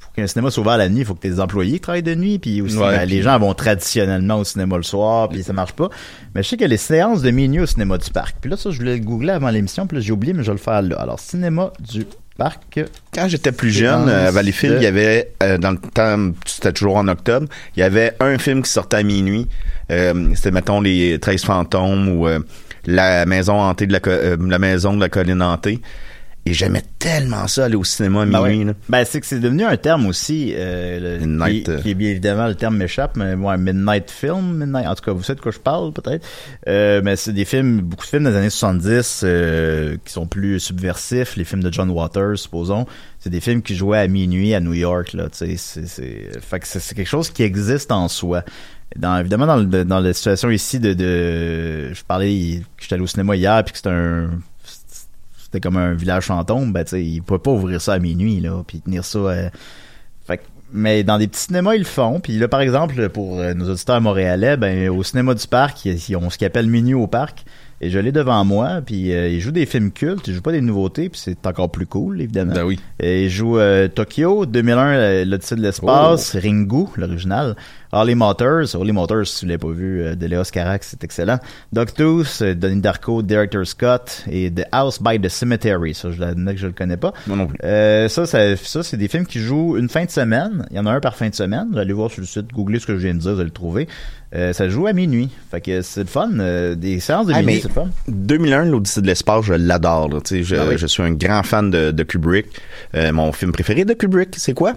Speaker 5: pour qu'un cinéma soit ouvert la nuit, il faut que tes employés travaillent de nuit, puis aussi
Speaker 6: Ouais,
Speaker 5: ben, les gens vont traditionnellement au cinéma le soir, puis ça marche pas. Mais je sais qu'il y a les séances de minuit au cinéma du parc. Puis là, ça, je voulais le googler avant l'émission, puis là, j'ai oublié, mais je vais le faire là. Alors, cinéma du parc.
Speaker 6: Quand j'étais plus jeune, euh, à Valleyfield,
Speaker 5: de-
Speaker 6: il y avait, euh, dans le temps, c'était toujours en octobre, il y avait un film qui sortait à minuit. Euh, c'était, mettons, Les 13 fantômes ou euh, La maison hantée de la, euh, la maison de la colline hantée. Et j'aimais tellement ça aller au cinéma à
Speaker 5: Ben
Speaker 6: minuit.
Speaker 5: ouais.
Speaker 6: là.
Speaker 5: Ben, c'est que c'est devenu un terme aussi, euh, le-
Speaker 6: Midnight,
Speaker 5: qui,
Speaker 6: euh.
Speaker 5: qui est bien évidemment le terme m'échappe, mais ouais, Midnight Film, Midnight, en tout cas, vous savez de quoi je parle peut-être. Euh, mais c'est des films, beaucoup de films des années 70 euh, qui sont plus subversifs, les films de John Waters, supposons. C'est des films qui jouaient à minuit à New York, là, c'est, c'est, fait que c'est, c'est quelque chose qui existe en soi. Dans, évidemment, dans, le, dans la situation ici de, de je parlais que j'étais allé au cinéma hier puis que c'était un c'était comme un village fantôme, ben tu sais, ils pouvaient pas ouvrir ça à minuit là, puis tenir ça. euh, fait que- mais dans des petits cinémas ils le font. Puis là, par exemple, pour euh, nos auditeurs montréalais, ben au cinéma du parc, ils ont ce qu'ils appellent minuit au parc. Et je l'ai devant moi, puis euh, ils jouent des films cultes, ils jouent pas des nouveautés, puis c'est encore plus cool, évidemment.
Speaker 6: Ben oui.
Speaker 5: Et ils jouent euh, Tokyo, 2001, euh, l'Odyssée de l'espace, Ringu, l'original, Harley Motors, Harley Motors, si vous l'avez pas vu, euh, de Léos Carax, c'est excellent. Dogtooth, euh, Donnie Darko, Director Scott, et The House by the Cemetery, ça, je l'admets que je le connais pas.
Speaker 6: Moi non plus.
Speaker 5: Euh, ça, ça, ça c'est des films qui jouent une fin de semaine. Il y en a un par fin de semaine. Vous allez voir sur le site, googlez ce que je viens de dire, vous allez le trouver. Euh, ça joue à minuit. Fait que c'est le fun. euh, des séances de
Speaker 6: Ah,
Speaker 5: minuit. c'est fun.
Speaker 6: 2001, l'Odyssée de l'espace, je l'adore. Je,
Speaker 5: Ah oui.
Speaker 6: je suis un grand fan de, de Kubrick. Euh, mon film préféré de Kubrick, c'est quoi?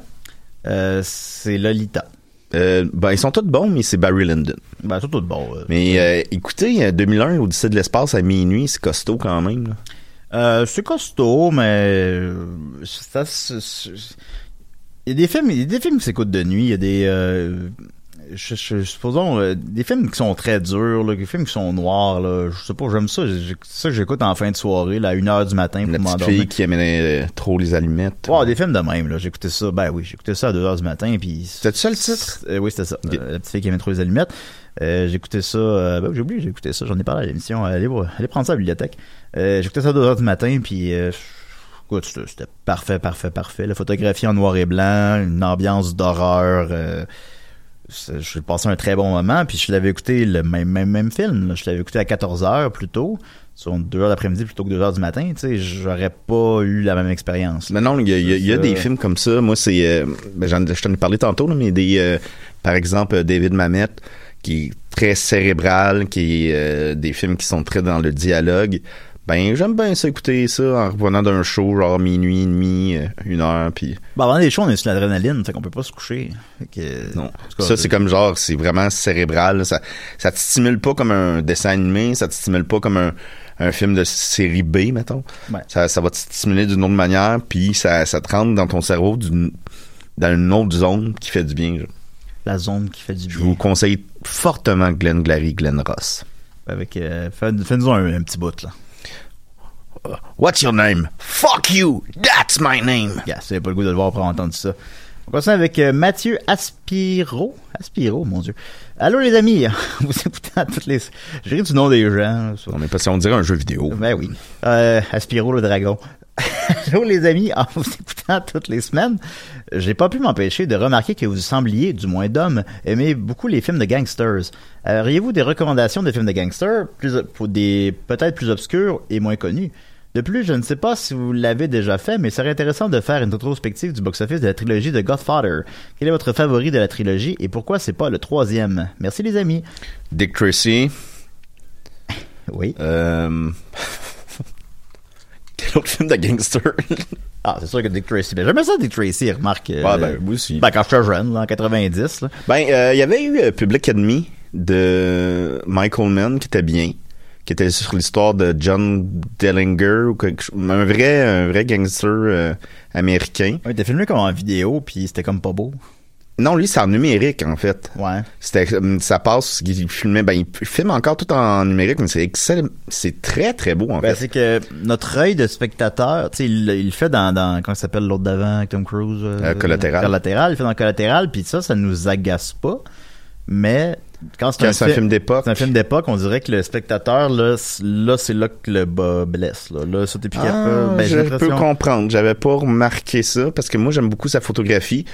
Speaker 5: Euh, c'est Lolita.
Speaker 6: Ben, ils sont tous bons, mais c'est Barry Lyndon.
Speaker 5: Ben, c'est tout bon. euh.
Speaker 6: Mais écoutez, euh, 2001, l'Odyssée de l'espace à minuit, c'est costaud quand même.
Speaker 5: Euh, c'est costaud, mais ça, il y a des films, il y a des films qui s'écoutent de nuit. Il y a des, je, je- supposons, euh, des films qui sont très durs, là, des films qui sont noirs. Là, je sais pas, j'aime ça. ça que j'écoute en fin de soirée, là, à 1h du matin pour
Speaker 6: La petite
Speaker 5: m'endormir.
Speaker 6: fille qui aimait euh, trop les allumettes.
Speaker 5: Ouais, des films de même, là. J'écoutais ça, ben oui, j'écoutais ça à 2h du matin, puis...
Speaker 6: C'était ça le titre?
Speaker 5: Euh, oui, c'était ça. La petite fille qui aimait trop les allumettes. Euh, j'écoutais ça, euh, ben, j'ai oublié, écouté ça, j'en ai parlé à l'émission. Allez, allez prendre ça à la bibliothèque. J'écoutais ça à 2h du matin, puis... écoute, c'était c'était parfait, parfait, parfait. La photographie en noir et blanc, une ambiance d'horreur... euh, je passé un très bon moment, puis je l'avais écouté le même, même, même film. là. Je l'avais écouté à 14h plus tôt, sur 2h d'après-midi plutôt que 2h du matin. Tu sais, j'aurais pas eu la même expérience.
Speaker 6: Mais non, il y a, il y a- il y a
Speaker 5: Ça-
Speaker 6: des films comme ça. Moi, c'est. euh, ben, je t'en ai parlé tantôt, là, mais des. euh, par exemple, euh, David Mamet, qui est très cérébral, qui est euh, des films qui sont très dans le dialogue. Ben, j'aime bien ça écouter ça en revenant d'un show, genre minuit et demi, euh, une heure, puis.
Speaker 5: Bah, avant les shows, on est sur l'adrénaline, fait qu'on peut pas se coucher. Que-
Speaker 6: Non.
Speaker 5: tout cas,
Speaker 6: Ça, c'est comme genre, c'est vraiment cérébral. Ça, ça te stimule pas comme un dessin animé, ça te stimule pas comme un, un film de série B, mettons.
Speaker 5: Ouais.
Speaker 6: Ça, ça va te stimuler d'une autre manière, puis ça, ça te rentre dans ton cerveau d'une, dans une autre zone qui fait du bien. genre.
Speaker 5: La zone qui fait du
Speaker 6: Je
Speaker 5: bien.
Speaker 6: vous conseille fortement Glenn Glary, Glenn Ross.
Speaker 5: Avec, euh, fais- fais-nous un, un petit bout, là.
Speaker 6: What's your name? Fuck you! That's my name!
Speaker 5: Yeah, si vous pas le goût de le voir pour entendre ça. On continue avec euh, Mathieu Aspiro. Aspiro, mon Dieu. Allô, les amis. Vous écoutez à toutes les... J'ai du nom des gens.
Speaker 6: On est passé, on dirait un jeu vidéo.
Speaker 5: Ben oui. Euh, Aspiro le dragon. Allô les amis, en vous écoutant toutes les semaines, j'ai pas pu m'empêcher de remarquer que vous sembliez, du moins d'hommes, aimer beaucoup les films de gangsters. Euh, Auriez-vous des recommandations de films de gangsters, plus, pour des peut-être plus obscurs et moins connus? De plus, je ne sais pas si vous l'avez déjà fait, mais il serait intéressant de faire une rétrospective du box-office de la trilogie de Godfather. Quel est votre favori de la trilogie et pourquoi c'est pas le troisième? Merci les amis.
Speaker 6: Dick Tracy.
Speaker 5: Oui.
Speaker 6: Euh... Quel autre film de gangster?
Speaker 5: Ah, c'est sûr que Dick Tracy. Ben, j'aimais ça, Dick Tracy, remarque. euh,
Speaker 6: Ouais, ben, oui aussi.
Speaker 5: Ben, quand j'étais jeune, là, en 90, là.
Speaker 6: Ben, euh, il y avait eu Public Enemy de Michael Mann qui était bien, qui était sur l'histoire de John Dellinger ou quelque chose, un vrai, un vrai gangster euh, américain.
Speaker 5: Ouais, il était filmé comme en vidéo, puis c'était comme pas beau.
Speaker 6: Non, lui, c'est en numérique, en fait.
Speaker 5: Ouais.
Speaker 6: C'était, hum, ça passe, il filmait, ben, il filme encore tout en numérique, mais c'est excellent, c'est très, très beau, en
Speaker 5: Ben,
Speaker 6: fait.
Speaker 5: c'est que notre œil de spectateur, tu sais, il, il le fait dans, dans, comment ça s'appelle l'autre d'avant, Tom Cruise?
Speaker 6: Euh, Collatéral.
Speaker 5: Collatéral, il fait dans Collatéral, puis ça, ça nous agace pas. Mais, quand c'est un,
Speaker 6: film d'époque.
Speaker 5: C'est un film d'époque, on dirait que le spectateur, là, là, c'est là que le bas blesse, là. Là, ça, plus
Speaker 6: Ah.
Speaker 5: Ben,
Speaker 6: je peux comprendre. J'avais pas remarqué ça parce que moi j'aime beaucoup sa photographie,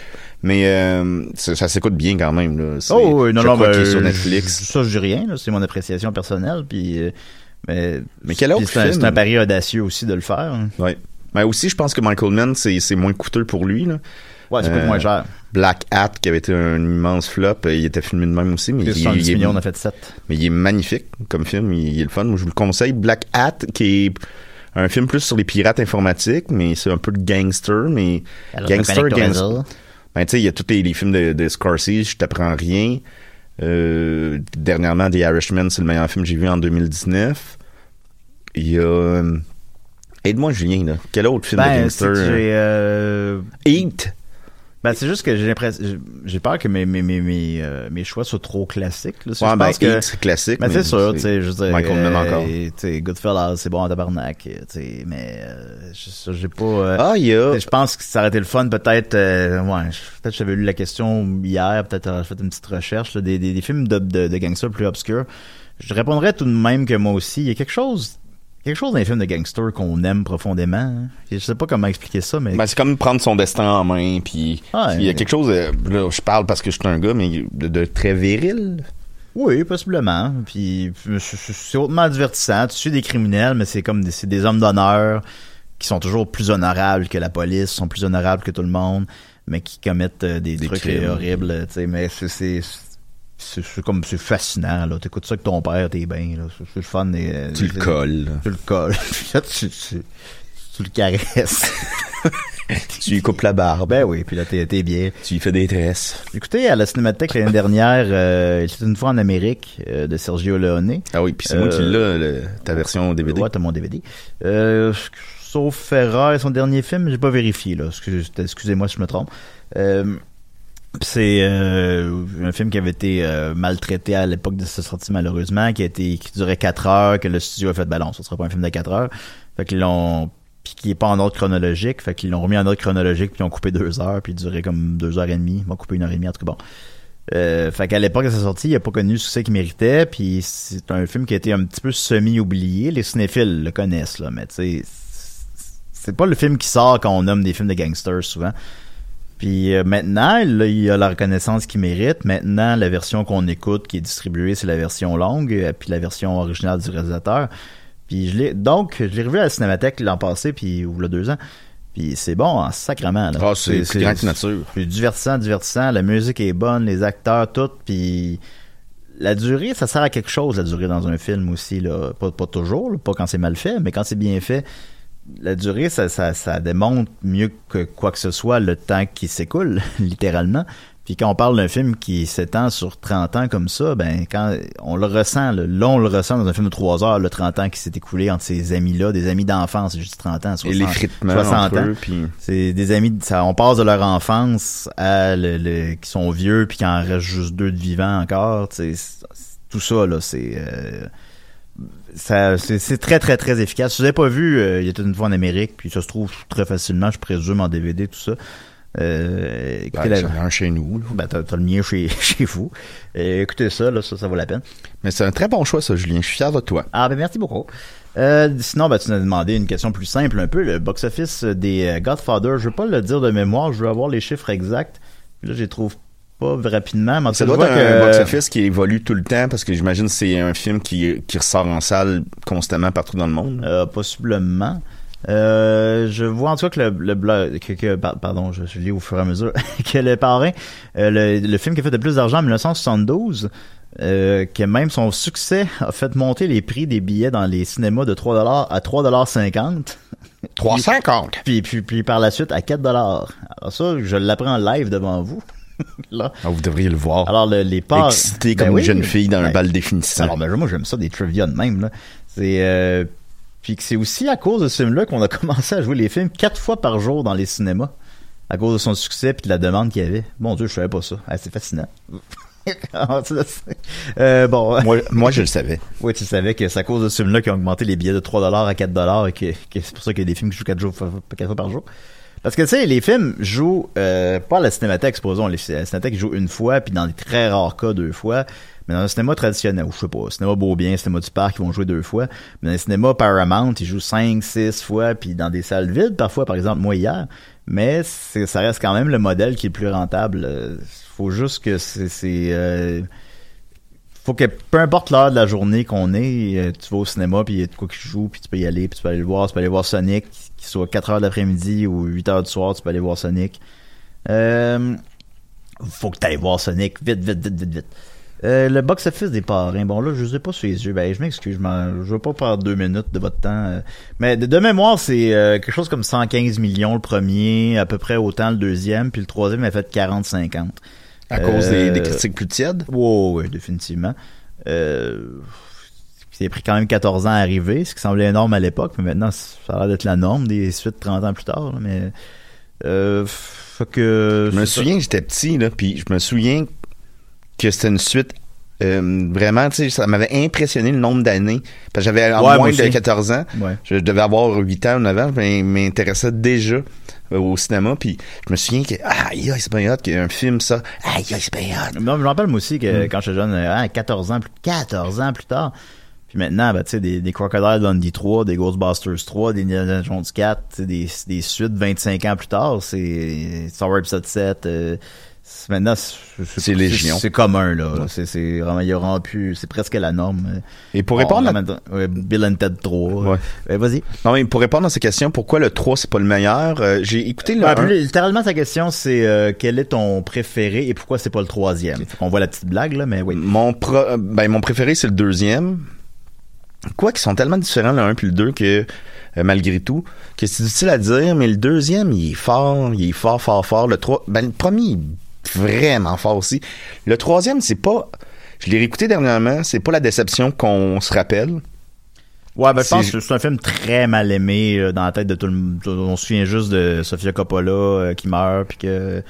Speaker 6: mais euh, ça, ça s'écoute bien quand même. Là.
Speaker 5: Oh, oui, non,
Speaker 6: je
Speaker 5: non,
Speaker 6: crois
Speaker 5: ben,
Speaker 6: est sur
Speaker 5: je-
Speaker 6: Netflix.
Speaker 5: Ça, je dis rien, c'est mon appréciation personnelle, puis, euh, mais,
Speaker 6: Mais quel autre
Speaker 5: c'est un-
Speaker 6: film?
Speaker 5: C'est un pari audacieux aussi de le faire. hein.
Speaker 6: Ouais. Mais aussi, je pense que Michael Mann, c'est c'est moins coûteux pour lui. Là.
Speaker 5: Ouais, coûte
Speaker 6: Euh,
Speaker 5: moins cher.
Speaker 6: Black Hat, qui avait été un immense flop, euh, il était filmé de même aussi, mais il,
Speaker 5: 70
Speaker 6: il est,
Speaker 5: millions, on a fait 7.
Speaker 6: mais il est magnifique comme film, il, il est le fun. Moi, je vous le conseille. Black Hat, qui est un film plus sur les pirates informatiques, mais c'est un peu de gangster, mais
Speaker 5: Alors,
Speaker 6: gangster, gangster. Ben, tu sais, il y a tous les, les films de, de Scorsese, je t'apprends rien. Euh, dernièrement, The Irishman, c'est le meilleur film que j'ai vu en 2019. Il y a... euh, Aide-moi, Julien, là. Quel autre film de
Speaker 5: Ben, c'est
Speaker 6: gangster?
Speaker 5: euh,
Speaker 6: Heat!
Speaker 5: Ben, c'est juste que j'ai l'impression, j'ai- peur que mes, mes, mes, mes, euh, mes choix soient trop classiques, là. Si
Speaker 6: Ouais,
Speaker 5: je
Speaker 6: ben,
Speaker 5: pense que-
Speaker 6: c'est classique,
Speaker 5: Ben,
Speaker 6: mais
Speaker 5: c'est sûr, tu sais, je veux.
Speaker 6: Michael Mann
Speaker 5: euh,
Speaker 6: encore.
Speaker 5: Tu sais, Goodfellas, c'est bon en tabarnak, euh, tu sais, mais, euh, j'ai pas, euh,
Speaker 6: Ah, il y a...
Speaker 5: Je pense que ça aurait été le fun, peut-être. euh, ouais, peut-être j'avais lu la question hier, peut-être j'ai fait une petite recherche là, des, des, des films de, de, de gangsters plus obscurs. Je répondrais tout de même que moi aussi. Il y a quelque chose, quelque chose dans les films de gangsters qu'on aime profondément. hein. Je sais pas comment expliquer ça, mais
Speaker 6: Ben, c'est comme prendre son destin en main, puis il y a quelque chose, euh, là, je parle parce que je suis un gars, mais de, de très viril.
Speaker 5: oui, possiblement. Puis c'est- hautement divertissant. Tu suis des criminels, mais c'est comme des, c'est des hommes d'honneur qui sont toujours plus honorables que la police, sont plus honorables que tout le monde, mais qui commettent euh, des,
Speaker 6: Des
Speaker 5: trucs
Speaker 6: crimes.
Speaker 5: horribles. tu sais, Mais c'est c'est c'est comme c'est fascinant là. T'écoutes ça avec ton père t'es bien là. C'est le fun et, euh,
Speaker 6: Tu le colles.
Speaker 5: tu le colles. Puis là, tu, tu, tu le caresses.
Speaker 6: Tu lui coupes la barbe.
Speaker 5: Ben oui puis là t'es t'es bien.
Speaker 6: Tu lui fais des tresses.
Speaker 5: Écoutez à la Cinémathèque l'année dernière euh, c'était une fois en Amérique euh, de Sergio Leone.
Speaker 6: Ah oui puis c'est moi qui l'ai le- ta version DVD
Speaker 5: ouais t'as mon DVD euh, sauf erreur son dernier film j'ai pas vérifié là. Excuse- excusez-moi si je me trompe. Euh, c'est euh, un film qui avait été euh, maltraité à l'époque de sa sortie malheureusement, qui a été qui durait 4 heures, que le studio a fait ben non, ce sera pas un film de 4 heures. Fait qu'ils l'ont puis qui est pas en ordre chronologique, fait qu'ils l'ont remis en ordre chronologique puis ils ont coupé 2 heures puis il durait comme 2 heures et demie, ils m'ont coupé une heure et demie en tout cas bon. Euh, fait qu'à l'époque de sa sortie, il a pas connu le succès qu'il méritait, puis c'est un film qui a été un petit peu semi-oublié. Les cinéphiles le connaissent là, mais tu sais, c'est pas le film qui sort quand on nomme des films de gangsters souvent. Puis euh, maintenant, là, il a la reconnaissance qu'il mérite. Maintenant, la version qu'on écoute, qui est distribuée, c'est la version longue, euh, puis la version originale du réalisateur. Puis je l'ai, donc, je l'ai revu à la Cinémathèque l'an passé, puis ou y a deux ans. Puis c'est bon en sacrement.
Speaker 6: Ah, c'est plus grand que nature.
Speaker 5: Divertissant, divertissant. La musique est bonne, les acteurs, tout. Puis la durée, ça sert à quelque chose, la durée dans un film aussi. Là. Pas, pas toujours, là, pas quand c'est mal fait, mais quand c'est bien fait. La durée, ça, ça, ça démontre mieux que quoi que ce soit le temps qui s'écoule, littéralement. Puis quand on parle d'un film qui s'étend sur 30 ans comme ça, ben quand on le ressent, là, là on le ressent dans un film de 3 heures, le 30 ans qui s'est écoulé entre ces amis-là, des amis d'enfance, juste 30 ans, 60,
Speaker 6: Et l'effritement
Speaker 5: 60
Speaker 6: entre
Speaker 5: ans.
Speaker 6: puis-
Speaker 5: C'est des amis, ça, on passe de leur enfance à le, le- qui sont vieux puis qu'il en reste juste deux de vivants encore. tout ça là, c'est euh, ça, c'est très très très efficace. Si vous avez pas vu, euh, il était une fois en Amérique, puis ça se trouve très facilement, je présume en DVD tout ça. Euh, écoutez
Speaker 6: Ben,
Speaker 5: la-
Speaker 6: un chez nous.
Speaker 5: Ben, t'as, le mien chez, chez vous. Euh, écoutez ça, là, ça, ça vaut la peine.
Speaker 6: Mais c'est un très bon choix, ça, Julien. Je suis fier de toi.
Speaker 5: Ah, ben merci beaucoup. Euh, sinon, ben, tu nous as demandé une question plus simple un peu. Le box-office des euh, Godfather, je veux pas le dire de mémoire, je veux avoir les chiffres exacts. Là, je les trouve pas rapidement. Mais en
Speaker 6: Ça doit être un box-office qui évolue tout le temps parce que j'imagine que c'est un film qui, qui ressort en salle constamment partout dans le monde.
Speaker 5: Euh, possiblement. Euh, je vois en tout cas que le, le blog, que, que- par- pardon, je, je lis au fur et à mesure, que le parrain, euh, le, le film qui a fait le plus d'argent en 1972, euh, que même son succès a fait monter les prix des billets dans les cinémas de 3$ à 3,50$.
Speaker 6: 3,50$!
Speaker 5: Puis, puis, puis par la suite à 4$. Alors ça, je l'apprends live devant vous. Là.
Speaker 6: Ah, vous devriez le voir.
Speaker 5: Alors, le- les parts.
Speaker 6: Excité
Speaker 5: Ben
Speaker 6: comme
Speaker 5: oui.
Speaker 6: une jeune fille dans un
Speaker 5: Ben,
Speaker 6: bal définissant.
Speaker 5: Alors, ben, moi, j'aime ça, des trivia de même, là. C'est, euh, puis que c'est aussi à cause de ce film-là qu'on a commencé à jouer les films quatre fois par jour dans les cinémas. À cause de son succès puis de la demande qu'il y avait. Mon Dieu, je savais pas ça. Ah, c'est fascinant. euh, bon.
Speaker 6: Moi, moi, je le savais.
Speaker 5: Oui, tu savais que c'est à cause de ce film-là qu'ils ont augmenté les billets de 3$ à 4$ et que, que c'est pour ça qu'il y a des films qui jouent 4, jours, 4 fois par jour. Parce que, tu sais, les films jouent, euh, pas à la cinémathèque, supposons. Les, la cinémathèque joue une fois, puis dans des très rares cas, deux fois. Mais dans un cinéma traditionnel, ou je sais pas, cinéma Beaubien, cinéma du Parc, ils vont jouer deux fois. Mais dans les cinémas Paramount, ils jouent cinq, six fois, puis dans des salles vides, parfois, par exemple, moi hier. Mais ça reste quand même le modèle qui est le plus rentable. Euh, faut juste que c'est... c'est, euh, faut que peu importe l'heure de la journée qu'on est, euh, tu vas au cinéma puis il y a de quoi qui joue puis tu peux y aller puis tu peux aller le voir, tu peux aller voir Sonic, qu'il soit 4 heures de l'après-midi ou 8 heures du soir, tu peux aller voir Sonic. Euh, faut que tu ailles voir Sonic vite, vite, vite, vite, vite. Euh, le box-office des parrains, bon là, je ai pas sous les yeux. Ben, je m'excuse, je, je veux pas perdre deux minutes de votre temps. euh. Mais de, de mémoire, c'est euh, quelque chose comme 115 millions le premier, à peu près autant le deuxième, puis le troisième a fait 40-50.
Speaker 6: À cause des, des critiques plus tièdes?
Speaker 5: oui, définitivement. Euh, ça a pris quand même 14 ans à arriver, ce qui semblait énorme à l'époque, mais maintenant, ça a l'air d'être la norme des suites 30 ans plus tard. là, mais euh, fait que,
Speaker 6: Je me
Speaker 5: c'est
Speaker 6: souviens que j'étais petit, là, puis je me souviens que c'était une suite euh, vraiment, tu sais, ça m'avait impressionné le nombre d'années. Parce que j'avais en
Speaker 5: Ouais,
Speaker 6: moins de
Speaker 5: aussi.
Speaker 6: 14 ans.
Speaker 5: Ouais.
Speaker 6: Je devais avoir 8 ans ou 9 ans. Je m'intéressais déjà euh, au cinéma. Puis je me souviens que, ah, aïe, c'est bien hot qu'il y a un film, ça. Aïe, c'est bien hot.
Speaker 5: Non, je me rappelle moi aussi que
Speaker 6: Mm.
Speaker 5: quand j'étais jeune, euh, hein, 14 ans plus 14 ans plus tard. Puis maintenant, ben, tu sais, des, des Crocodile Dundee 3, des Ghostbusters 3, des Indiana Jones 4, tu sais, des, des suites 25 ans plus tard, c'est Star Wars Episode 7, euh, Maintenant,
Speaker 6: C'est légion.
Speaker 5: C'est commun, là. C'est, c'est vraiment, il y aura plus, c'est presque la norme.
Speaker 6: Et pour
Speaker 5: On
Speaker 6: répondre à-
Speaker 5: ouais, Bill and Ted 3.
Speaker 6: Ouais.
Speaker 5: Euh, vas-y.
Speaker 6: Non, mais pour répondre à ces questions, pourquoi le 3 c'est pas le meilleur, euh, j'ai écouté le
Speaker 5: Ouais,
Speaker 6: 1.
Speaker 5: plus littéralement, sa question, c'est euh, quel est ton préféré et pourquoi c'est pas le troisième? On voit la petite blague, là, mais oui.
Speaker 6: Mon, pro- euh, ben, mon préféré, c'est le deuxième. Quoi qu'ils sont tellement différents le 1 puis le 2 que, euh, malgré tout, que c'est difficile à dire, mais le deuxième, il est fort, il est fort, fort, fort. Le 3, ben, le premier, il est vraiment fort aussi. Le troisième, c'est pas, je l'ai réécouté dernièrement, c'est pas la déception qu'on se rappelle.
Speaker 5: Ouais, ben, je pense que c'est un film très mal aimé euh, dans la tête de tout le monde. On se souvient juste de Sofia Coppola euh, qui meurt, puis que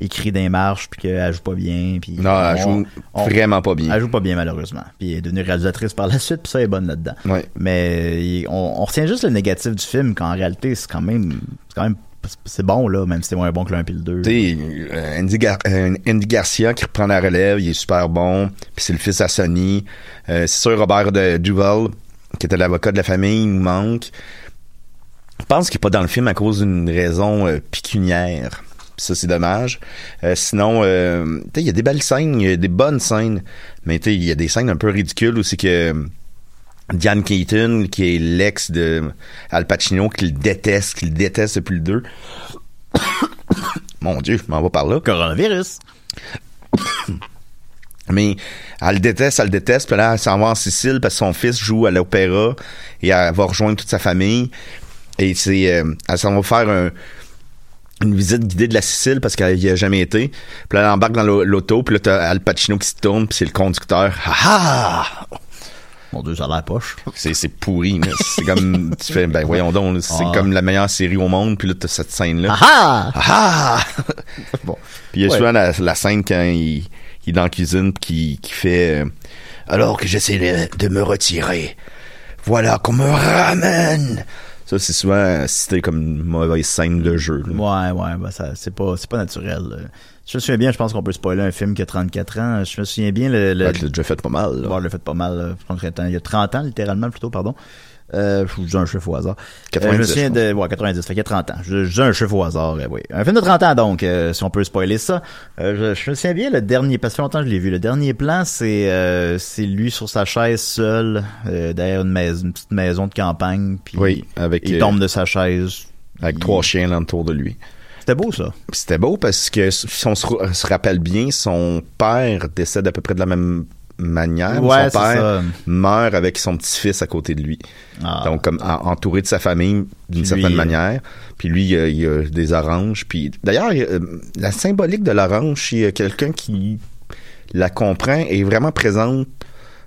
Speaker 5: il crie dans les marches, puis qu'elle joue pas bien. Puis
Speaker 6: Non, elle
Speaker 5: on-
Speaker 6: joue
Speaker 5: on-
Speaker 6: vraiment pas bien.
Speaker 5: Elle joue pas bien, malheureusement. Puis elle est devenue réalisatrice par la suite, puis ça, elle est bonne là-dedans.
Speaker 6: Ouais.
Speaker 5: Mais on, on retient juste le négatif du film, quand en réalité, c'est quand même... C'est quand même... C'est bon, là, même si c'est moins bon que le 1 puis le 2.
Speaker 6: Tu sais, euh, Andy, Gar- euh, Andy Garcia qui reprend la relève, il est super bon. Puis c'est le fils à Sonny. Euh, c'est sûr, Robert de Duval, qui était l'avocat de la famille, il nous manque. Je pense qu'il est pas dans le film à cause d'une raison euh, pécuniaire. Puis ça, c'est dommage. Euh, sinon, euh, il y a des belles scènes, il y a des bonnes scènes. Mais il y a des scènes un peu ridicules aussi que... euh, Diane Keaton, qui est l'ex de Al Pacino, qu'il déteste, qu'il déteste depuis le 2. Mon Dieu, je m'en vais par là.
Speaker 5: Coronavirus.
Speaker 6: Mais elle le déteste, elle le déteste. Puis là, elle s'en va en Sicile parce que son fils joue à l'opéra et elle va rejoindre toute sa famille. Et c'est, euh, elle s'en va faire un- une visite guidée de la Sicile parce qu'elle y a jamais été. Puis là, elle embarque dans l'au- l'auto. Puis là, t'as Al Pacino qui se tourne. Puis c'est le conducteur. Ah ah!
Speaker 5: Mon Dieu, ça a l'air poche.
Speaker 6: C'est, c'est pourri. là. C'est comme, tu fais, ben voyons donc, c'est
Speaker 5: Ah.
Speaker 6: comme la meilleure série au monde. Puis là, t'as cette scène-là.
Speaker 5: Ah
Speaker 6: Ah!
Speaker 5: bon.
Speaker 6: Puis il y a
Speaker 5: Ouais.
Speaker 6: souvent la, la scène quand il, il est dans la cuisine puis qui, qui fait euh, Alors que j'essaie de me retirer, voilà qu'on me ramène. Ça, c'est souvent cité comme une mauvaise scène de jeu. là.
Speaker 5: Ouais, ouais, ben ça, c'est pas, c'est pas naturel. euh. Je me souviens bien, je pense qu'on peut spoiler un film qui a 34 ans. Je me souviens bien le. le
Speaker 6: Fait que déjà fait pas mal. là.
Speaker 5: Ouais, le fait pas mal. euh, concrètement. Il y a 30 ans, littéralement, plutôt, pardon. Euh, je dis un chiffre au hasard.
Speaker 6: 90,
Speaker 5: Euh, je me souviens de, ouais, 90. Fait qu'il y a 30 ans. Je, je dis un chiffre au hasard, euh, oui. Un film de 30 ans, donc, euh, si on peut spoiler ça. Euh, je, je me souviens bien, le dernier, parce que ça fait longtemps que je l'ai vu, le dernier plan, c'est, euh, c'est lui sur sa chaise seul, euh, derrière une maison, une petite maison de campagne, puis
Speaker 6: Oui, avec,
Speaker 5: il
Speaker 6: euh,
Speaker 5: tombe de sa chaise.
Speaker 6: Avec
Speaker 5: Il-
Speaker 6: trois chiens là autour de lui.
Speaker 5: C'était beau, ça.
Speaker 6: C'était beau parce que si on se rappelle bien, son père décède à peu près de la même manière.
Speaker 5: Ouais,
Speaker 6: son père
Speaker 5: ça.
Speaker 6: meurt avec son petit-fils à côté de lui.
Speaker 5: Ah.
Speaker 6: Donc, comme en- entouré de sa famille d'une certaine
Speaker 5: lui,
Speaker 6: manière. Puis lui, il a, il a des oranges. Puis d'ailleurs, euh, la symbolique de l'orange, il y a quelqu'un qui la comprend est vraiment présente